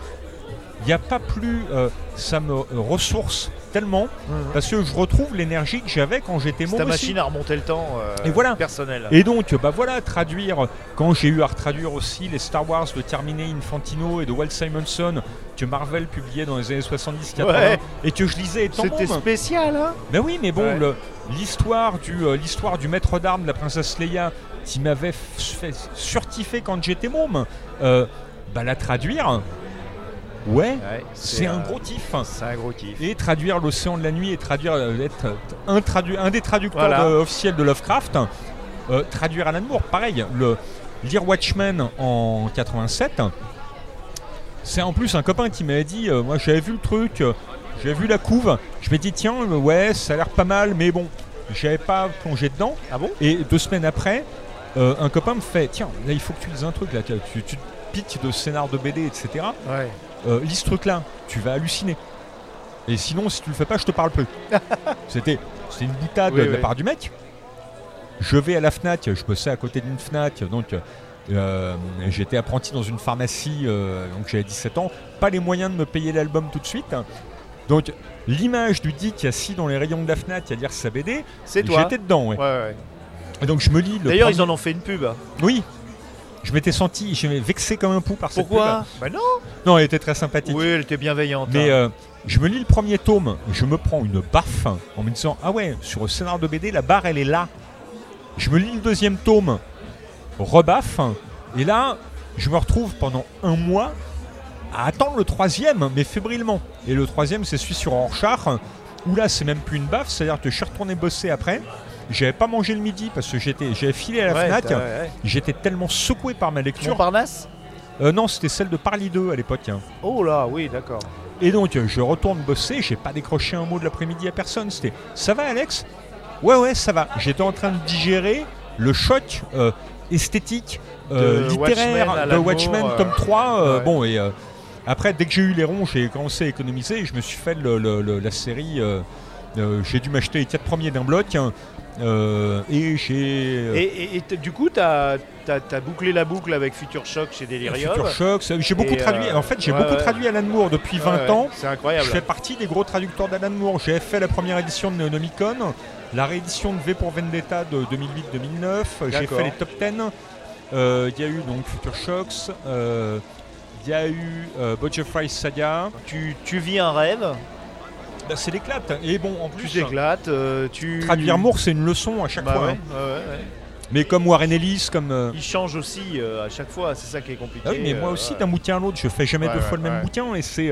Il n'y a pas plus. euh, ça me ressource tellement parce que je retrouve l'énergie que j'avais quand j'étais C'est môme ta aussi. machine à remonter le temps euh, Et voilà. personnel. Et donc, bah voilà, traduire, quand j'ai eu à retraduire aussi les Star Wars de Terminé Infantino et de Walt Simonson que Marvel publiait dans les années 70-80 Ouais. et que je lisais étant C'était spécial, hein Ben oui, mais bon, Ouais. l'histoire du, euh, l'histoire du maître d'armes de la princesse Leia qui m'avait fait surkiffer quand j'étais môme, euh, bah la traduire, ouais, Ouais, c'est un gros kiff. C'est un gros kiff. Et traduire l'océan de la nuit et traduire euh, être euh, un, tradu- un des traducteurs Voilà. de- officiels de Lovecraft, euh, traduire Alan Moore, pareil, le lire Watchmen en 87. C'est en plus un copain qui m'avait dit, euh, moi j'avais vu le truc, j'avais vu la couve, je m'ai dit tiens ouais ça a l'air pas mal mais bon j'avais pas plongé dedans Ah bon? Et deux semaines après euh, un copain me fait tiens là il faut que tu lises un truc là tu, tu, tu te piques de scénar de BD etc Ouais. Euh, lis ce truc là, tu vas halluciner. Et sinon, si tu le fais pas, je te parle plus. <laughs> C'était une boutade Oui, de la part du mec. Je vais à la Fnac, je bossais à côté d'une Fnac, donc euh, j'étais apprenti dans une pharmacie, euh, donc j'avais 17 ans. Pas les moyens de me payer l'album tout de suite. Donc l'image du Dick assis dans les rayons de la Fnac à lire sa BD, C'est toi. j'étais dedans. Ouais. Ouais, ouais. Et donc je me lis le. D'ailleurs, premier- ils en ont fait une pub. Oui. Je m'étais senti, je m'étais vexé comme un pou par cette Pourquoi Bah non. Non, elle était très sympathique. Oui, elle était bienveillante. Mais hein. euh, je me lis le premier tome, je me prends une baffe en me disant Ah ouais, sur le scénar de BD, la barre elle est là. Je me lis le deuxième tome, rebaffe, et là, je me retrouve pendant un mois à attendre le troisième, mais fébrilement. Et le troisième, c'est celui sur Rorschach, où là, c'est même plus une baffe, c'est-à-dire que je suis retourné bosser après. J'avais pas mangé le midi parce que j'étais, j'avais filé à la Ouais, Fnac. t'as- ouais. J'étais tellement secoué par ma lecture. Montparnasse Euh, non, c'était celle de Parly 2 à l'époque. hein. Oh là, oui, d'accord. Et donc euh, je retourne bosser, j'ai pas décroché un mot de l'après-midi à personne. C'était ça va Alex? Ouais ouais ça va. J'étais en train de digérer le choc euh, esthétique, euh, De littéraire Watchmen de Watchmen tome 3. euh, ouais. Bon et Après, dès que j'ai eu les ronds, j'ai commencé à économiser et je me suis fait le- le- le- la série. euh, euh, j'ai dû m'acheter les quatre premiers d'un bloc hein, euh, et j'ai. euh, Et, et- et t- du coup, tu as, bouclé la boucle avec Future Shock chez Delirium. Future Shock, j'ai beaucoup traduit. euh, En fait, j'ai ouais, beaucoup ouais. traduit Alan Moore depuis 20 Ouais, ouais, ans. C'est incroyable. Je fais partie des gros traducteurs d'Alan Moore. J'ai fait la première édition de Neonomicon, la réédition de V pour Vendetta de 2008-2009. J'ai fait les top 10. Euh, Il y a eu donc Future Shocks. Il y a eu Fry Saga. Tu, tu vis un rêve, Bah, c'est l'éclate. Et bon, en tu plus, t'éclates, euh, tu... traduire Moore, c'est une leçon à chaque Bah fois. ouais, hein. ouais, ouais, ouais. Mais comme Warren Ellis, comme. euh, Il change aussi euh, à chaque fois, c'est ça qui est compliqué. Ah oui, mais moi aussi, ouais. d'un bouquin à l'autre, je fais jamais Ouais, deux ouais, fois le même bouquin et c'est,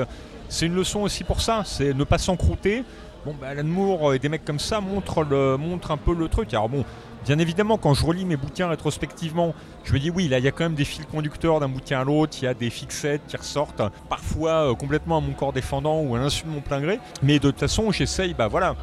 c'est une leçon aussi pour ça, c'est ne pas s'encrouter. Bon, bah, Alan Moore et des mecs comme ça montrent, le, montrent un peu le truc. Alors bon, bien évidemment, quand je relis mes bouquins rétrospectivement, je me dis oui, là, il y a quand même des fils conducteurs d'un bouquin à l'autre, il y a des fixettes qui ressortent, parfois euh, complètement à mon corps défendant ou à l'insu de mon plein gré. Mais de toute façon, j'essaye, bah voilà.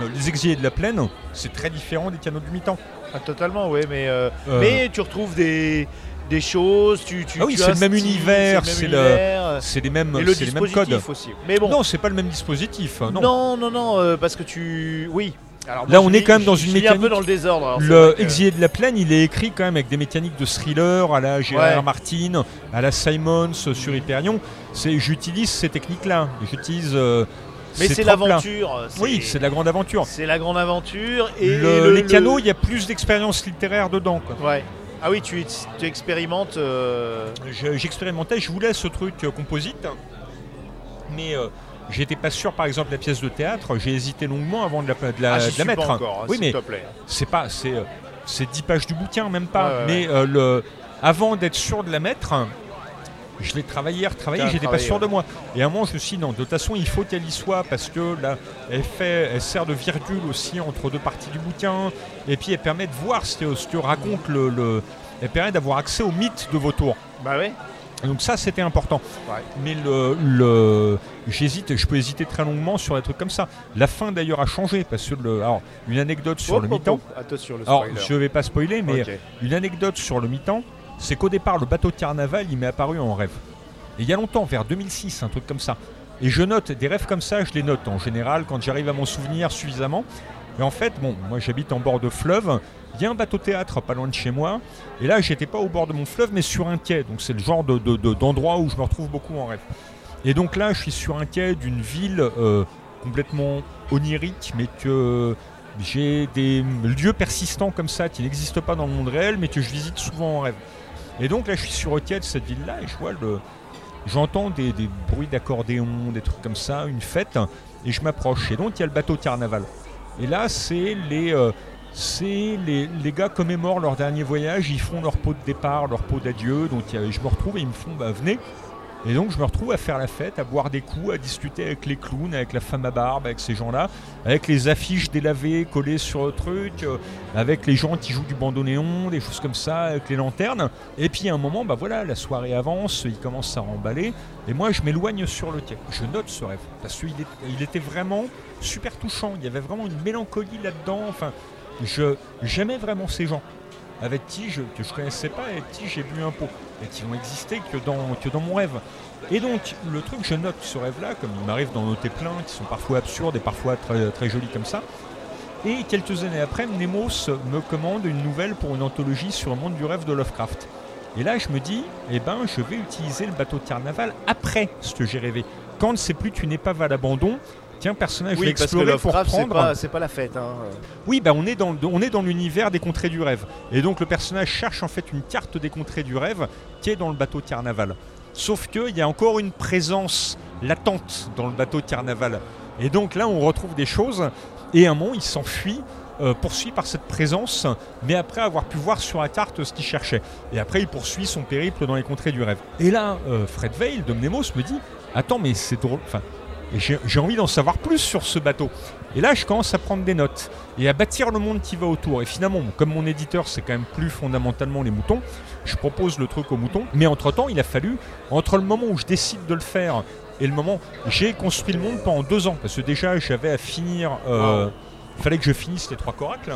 Euh, les exilés de la plaine, c'est très différent des canaux du mi-temps. Ah, totalement, oui, mais, euh, mais tu retrouves des, des choses, tu, tu Ah oui, c'est le même style, univers, c'est le c'est les mêmes, le les codes. aussi. Mais bon, Non, c'est pas le même dispositif. Non. non, non, non, euh, parce que tu... Oui. Alors, Là, on est quand même dans une lis un peu mécanique- dans le désordre. alors c'est Le que- Exilé de la plaine, il est écrit quand même avec des mécaniques de thriller à la Gérard Ouais. Martin, à la Simons euh, sur Hyperion. C'est, j'utilise ces techniques-là. J'utilise. euh, Mais ces c'est tropes-là. l'aventure. Oui, c'est de la grande aventure. C'est la grande aventure. Et Le- le- les le- canaux, il y a plus d'expérience littéraire dedans. quoi. Ouais. Ah oui, tu, tu expérimentes. euh, Je- j'expérimentais, je voulais ce truc euh, composite, mais euh, j'étais pas sûr, par exemple, la pièce de théâtre, j'ai hésité longuement avant de la, de la, ah, j'y de la suis mettre. pas encore, hein, oui, s'il mais te plaît. c'est pas, c'est, euh, c'est 10 pages du bouquin, même pas. Ouais, mais euh, le, avant d'être sûr de la mettre, je l'ai travaillé, retravaillé, j'étais pas sûr ouais. de moi. Et à un moment, je me suis dit, non, de toute façon, il faut qu'elle y soit parce que là, elle, fait, elle sert de virgule aussi entre deux parties du bouquin. Et puis, elle permet de voir ce que, ce que raconte le, le- Elle permet d'avoir accès au mythe de vos tours. Bah ouais. Donc ça, c'était important. Ouais. Mais le, le- j'hésite, je peux hésiter très longuement sur des trucs comme ça. La fin d'ailleurs a changé parce que le, alors une anecdote sur Hop, le hop, mi-temps. le Alors je vais pas spoiler, mais une anecdote sur le mi-temps, c'est qu'au départ le bateau de carnaval, il m'est apparu en rêve. Et il y a longtemps, vers 2006, un truc comme ça. Et je note des rêves comme ça, je les note en général quand j'arrive à m'en souvenir suffisamment. Et en fait, bon, moi j'habite en bord de fleuve. Il y a un bateau théâtre pas loin de chez moi. Et là, j'étais pas au bord de mon fleuve, mais sur un quai. Donc c'est le genre de- de- de- d'endroit où je me retrouve beaucoup en rêve. Et donc là, je suis sur un quai d'une ville euh, complètement onirique, mais que j'ai des lieux persistants comme ça qui n'existent pas dans le monde réel, mais que je visite souvent en rêve. Et donc là, je suis sur le quai de cette ville-là et je vois le. J'entends des, des bruits d'accordéon, des trucs comme ça, une fête, et je m'approche. Et donc il y a le bateau carnaval. Et là, c'est les, euh, c'est les, les gars commémorent leur dernier voyage, ils font leur pot de départ, leur pot d'adieu. Donc je me retrouve et ils me font, bah venez. Et donc je me retrouve à faire la fête, à boire des coups, à discuter avec les clowns, avec la femme à barbe, avec ces gens-là, avec les affiches délavées collées sur le truc, euh, avec les gens qui jouent du bandoneon, des choses comme ça, avec les lanternes. Et puis à un moment, bah voilà, la soirée avance, il commence à remballer, et moi je m'éloigne sur le quai. Je note ce rêve, parce qu'il était vraiment super touchant, il y avait vraiment une mélancolie là-dedans, enfin, j'aimais vraiment ces gens avec je, que je connaissais pas et avec qui j'ai bu un pot et qui n'ont existé que dans, que mon rêve. Et donc le truc, je note ce rêve-là, comme il m'arrive d'en noter plein, qui sont parfois absurdes et parfois très, très jolis comme ça. Et quelques années après, Nemos me commande une nouvelle pour une anthologie sur le monde du rêve de Lovecraft. Et là, je me dis, eh ben, je vais utiliser le bateau de carnaval après ce que j'ai rêvé. Quand c'est plus tu n'es pas à l'abandon, tiens, personnage, je vais Oui, parce que explorer pour c'est prendre. pas, c'est pas la fête. Hein. Oui, bah on est dans, on est dans l'univers des contrées du rêve. Et donc le personnage cherche en fait une carte des contrées du rêve qui est dans le bateau de carnaval. Sauf qu'il y a encore une présence latente dans le bateau de carnaval. Et donc là, on retrouve des choses. Et un moment, il s'enfuit, euh, poursuit par cette présence, mais après avoir pu voir sur la carte ce qu'il cherchait. Et après, il poursuit son périple dans les contrées du rêve. Et là, euh, Fred Veil de Mnemos me dit Attends, mais c'est drôle. Enfin, et j'ai envie d'en savoir plus sur ce bateau. Et là, je commence à prendre des notes et à bâtir le monde qui va autour. Et finalement, comme mon éditeur, c'est quand même plus fondamentalement les moutons, je propose le truc aux moutons. Mais entre-temps, il a fallu, entre le moment où je décide de le faire et le moment, j'ai construit le monde pendant deux ans. Parce que déjà, j'avais à finir. euh, Il fallait que je finisse les trois coracles.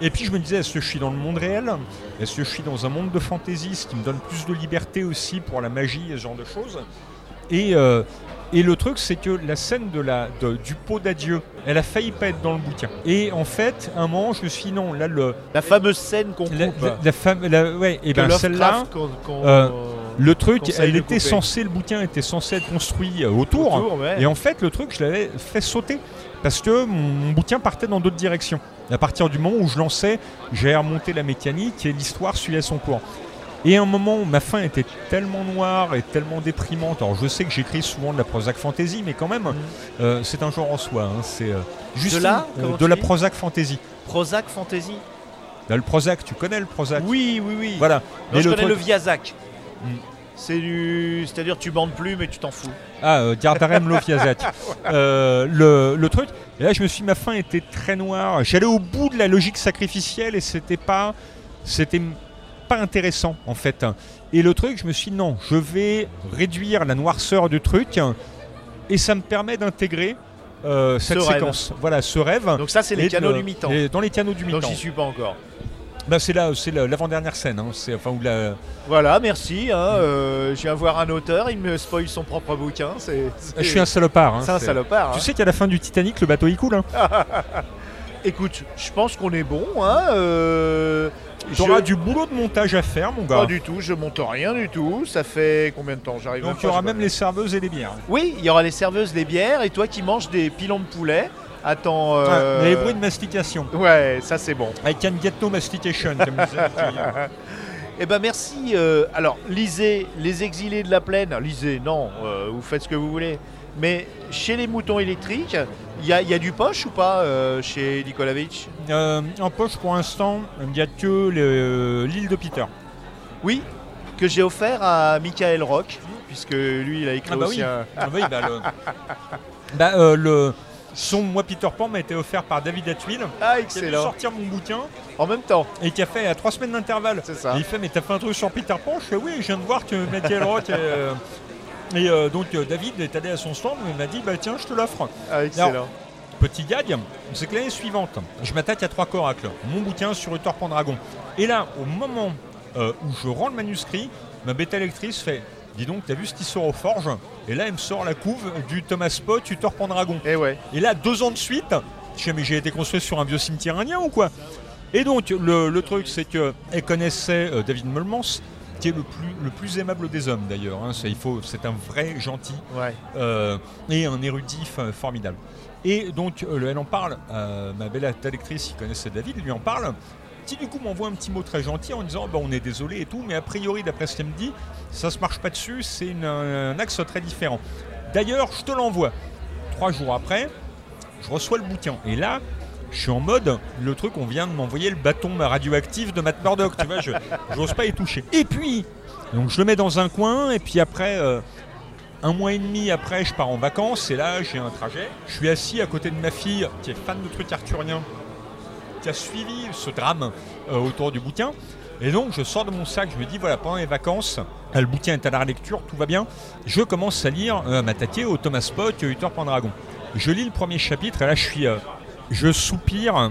Et puis je me disais, est-ce que je suis dans le monde réel? Est-ce que je suis dans un monde de fantasy, ce qui me donne plus de liberté aussi pour la magie et ce genre de choses? Et, euh, et le truc, c'est que la scène de la, de- du pot d'adieu, elle a failli pas être dans le bouquin. Et en fait, un moment, je me suis dit, non, là, le, La fameuse scène qu'on la, coupe. la- la femme, la- ouais, et que ben celle-là, euh, le truc, elle était censée, le bouquin était censé être construit euh, autour. autour, ouais. Et en fait, le truc, je l'avais fait sauter parce que mon, mon bouquin partait dans d'autres directions. À partir du moment où je lançais, j'ai remonté la mécanique et l'histoire suivait son cours. Et à un moment où ma fin était tellement noire et tellement déprimante, alors je sais que j'écris souvent de la Prozac fantasy, mais quand même, euh, c'est un genre en soi. hein, c'est euh, juste Mm. la euh, Comment de la Prozac fantasy. Prozac Fantasy Là, le Prozac, tu connais le Prozac? Oui, oui, oui. Voilà. Non, Mais je le connais le Viazac. Mm. C'est du. C'est-à-dire tu bandes plus mais tu t'en fous. Ah, euh, Gardarem Lofiazat. <laughs> Euh, le, le truc. Et là, je me suis dit, ma fin était très noire. J'allais au bout de la logique sacrificielle et c'était pas. C'était pas intéressant, en fait. Et le truc, je me suis dit, non, je vais réduire la noirceur du truc et ça me permet d'intégrer euh, cette Ce rêve. séquence. Voilà, ce rêve. Donc ça c'est les canaux du mi-temps. Dans les canaux du Donc mi-temps. j'y suis pas encore. Bah, c'est là, c'est la- l'avant-dernière scène. hein. C'est enfin où la. Voilà, merci. hein, euh, je viens voir un auteur, il me spoil son propre bouquin. Je suis un salopard. hein. c'est un salopard. Tu sais qu'à la fin du Titanic, le bateau il coule. <laughs> Écoute, je pense qu'on est bon. Hein, T'auras je- du boulot de montage à faire, mon gars. Pas du tout, je monte rien du tout. Ça fait combien de temps J'arrive Donc il y aura même les serveuses et les bières. Oui, il y aura les serveuses, les bières, et toi qui manges des pilons de poulet. Attends. euh, Ah, les bruits de mastication. Ouais, ça c'est bon. I can get no mastication, comme. <laughs> Eh ben merci. euh, alors lisez Les Exilés de la Plaine. Lisez, non, euh, vous faites ce que vous voulez. Mais chez les moutons électriques, il y, a- il y a du poche ou pas euh, chez Nikolavitch Euh, en poche pour l'instant, il n'y a que le- l'île de Peter. Oui, que j'ai offert à Michael Rock, puisque lui il a écrit Ah bah aussi oui. un. Ah oui, bah, le... <laughs> bah, euh, le- Son Moi Peter Pan m'a été offert par David Atwill, Ah qui a dû excellent. sortir mon bouquin En même temps, et qui a fait à trois semaines d'intervalle. c'est ça. Et il fait, mais t'as fait un truc sur Peter Pan Je fais, oui, je viens de voir que Michael Roth. est, euh, Et euh, donc euh, David est allé à son stand et il m'a dit, bah tiens, je te l'offre. Ah, excellent. Petit gag, c'est que l'année suivante, je m'attaque à trois coracles, mon bouquin sur Uthor Pendragon. Et là, au moment euh, où je rends le manuscrit, ma bêta lectrice fait Dis donc, t'as vu ce qui sort aux forges Et là, elle me sort la couve du Thomas Pot Uthor Pendragon. Et ouais. Et là, deux ans de suite, je sais, mais j'ai été construit sur un vieux cimetière indien ou quoi? Et donc, le, le truc, c'est qu'elle connaissait euh, David Mulmans, qui est le plus, le plus aimable des hommes d'ailleurs. hein. C'est, il faut, c'est un vrai gentil Ouais. euh, et un érudit formidable. Et donc, euh, elle en parle, euh, ma belle lectrice qui connaissait David, lui en parle, qui du coup m'envoie un petit mot très gentil en disant bah, on est désolé et tout, mais a priori, d'après ce qu'elle me dit, ça se marche pas dessus, c'est une- un axe très différent. D'ailleurs, je te l'envoie. Trois jours après, je reçois le bouquin. Et là, je suis en mode, le truc, on vient de m'envoyer le bâton radioactif de Matt Murdock, tu vois, je <laughs> j'ose pas y toucher. Et puis, donc je le mets dans un coin, et puis après, euh, un mois et demi après, je pars en vacances, et là, j'ai un trajet. Je suis assis à côté de ma fille, qui est fan de trucs arthuriens, qui a suivi ce drame euh, autour du bouquin. Et donc, je sors de mon sac, je me dis, voilà, pendant les vacances, euh, le bouquin est à la lecture, tout va bien. Je commence à lire, euh, à m'attaquer au Thomas Spock, Uthor Pendragon. Je lis le premier chapitre, et là, je suis. Je soupire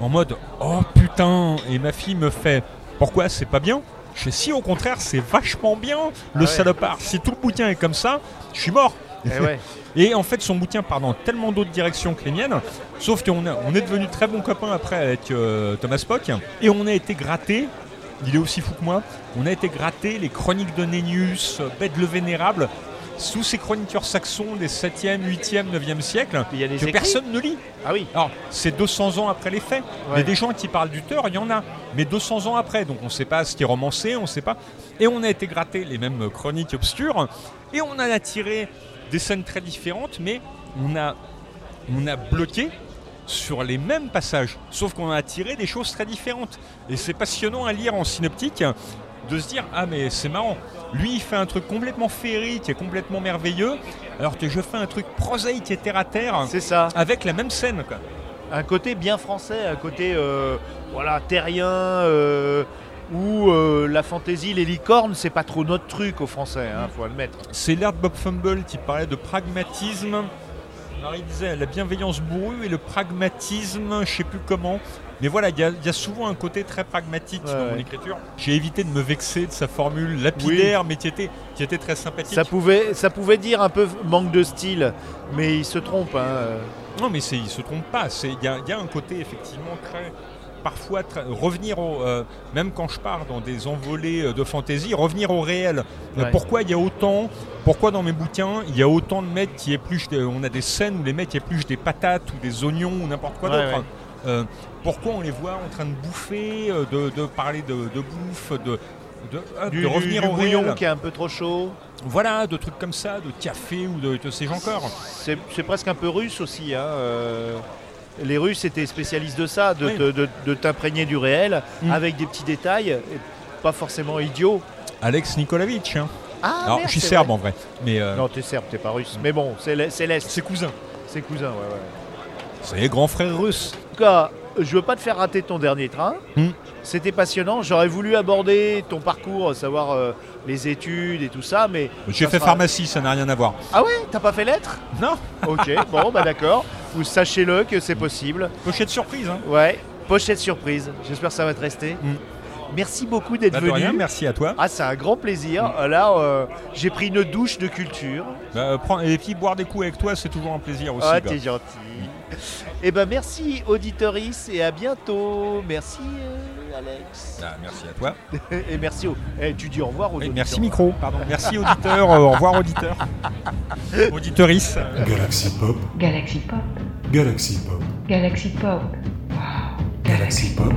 en mode, oh putain, et ma fille me fait, pourquoi c'est pas bien? Je fais, si, au contraire, c'est vachement bien, le ouais. salopard. Si tout le bouquin est comme ça, je suis mort. Et ouais. <laughs> Et en fait, son bouquin part dans tellement d'autres directions que les miennes. Sauf qu'on on est devenus très bons copains après avec euh, Thomas Spock. Et on a été gratté. Il est aussi fou que moi. On a été gratté les chroniques de Nennius, euh, Bède le Vénérable, sous ces chroniqueurs saxons des 7e, 8e, 9e siècle, Il y a des que écrits personne ne lit. Ah oui. Alors, c'est 200 ans après les faits. Il y a Ouais. des gens qui parlent du tort, il y en a. Mais 200 ans après, donc on ne sait pas ce qui est romancé, on ne sait pas. Et on a été gratté les mêmes chroniques obscures. Et on a attiré des scènes très différentes, mais on a, on a bloqué sur les mêmes passages. Sauf qu'on a attiré des choses très différentes. Et c'est passionnant à lire en synoptique de se dire Ah, mais c'est marrant. Lui, il fait un truc complètement féerique et complètement merveilleux, alors que je fais un truc prosaïque et terre à terre C'est ça. avec la même scène. Quoi. Un côté bien français, un côté euh, voilà terrien, euh, où euh, la fantaisie, les licornes, c'est pas trop notre truc aux Français, hein, faut admettre. C'est l'ère de Bob Fumble qui parlait de pragmatisme Alors il disait la bienveillance bourrue et le pragmatisme, je sais plus comment. Mais voilà, il y, a- il y a souvent un côté très pragmatique Ouais, dans mon ouais. écriture. J'ai évité de me vexer de sa formule lapidaire, mais qui était, qui était très sympathique. Ça pouvait, ça pouvait dire un peu manque de style, mais il se trompe. hein. Non, mais il se trompe pas. Il y a, il y a un côté effectivement très, parfois très- revenir au, euh, même quand je pars dans des envolées euh, de fantaisie, revenir au réel. Euh, Ouais. Pourquoi il y a autant, pourquoi dans mes bouquins il y a autant de mecs qui épluchent, des- on a des scènes où les mecs épluchent des patates ou des oignons ou n'importe quoi Ouais, d'autre. ouais. Euh, pourquoi on les voit en train de bouffer, euh, de, de parler de, de bouffe, de, de, hop, Du, de revenir du au bouillon réel. qui est un peu trop chaud. Voilà, de trucs comme ça, de café ou de, ces gens encore. C'est presque un peu russe aussi. hein, euh. Les Russes étaient spécialistes de ça, de, Oui. te- de- de t'imprégner du réel Mm. avec des petits détails, pas forcément idiots. Alex Nikolaevitch. hein. Ah, Alors, merde, je suis serbe vrai. en vrai, mais euh, Non, t'es serbe, t'es pas russe. Mais bon, c'est l'Est. C'est cousin. c'est cousin, ouais, ouais. C'est les grands frères russes. En tout cas, je veux pas te faire rater ton dernier train. Hmm. C'était passionnant. J'aurais voulu aborder ton parcours, savoir euh, les études et tout ça, mais. J'ai fait sera- pharmacie, ça n'a rien à voir. Ah ouais? T'as pas fait lettres? Non, Ok, bon, bah d'accord. Vous sachez-le que c'est possible. pochette surprise. Hein. Ouais, pochette surprise. J'espère que ça va te rester. Hmm. Merci beaucoup d'être Bah, venu. rien, merci à toi. Ah, c'est un grand plaisir. Là, euh, j'ai pris une douche de culture. Bah, prends- et puis boire des coups avec toi, c'est toujours un plaisir aussi. Ah, t'es gentil. Eh ben, merci, auditoris, et à bientôt. Merci, euh, Alex. Ah, merci à toi. <laughs> Et merci au. Eh, tu dis au revoir aux auditeurs. merci micro, pardon. Merci auditeur, euh, au revoir auditeur. Auditeurice. Galaxy Pop, Galaxy Pop. Galaxy Pop, Galaxy Pop. Galaxy Pop.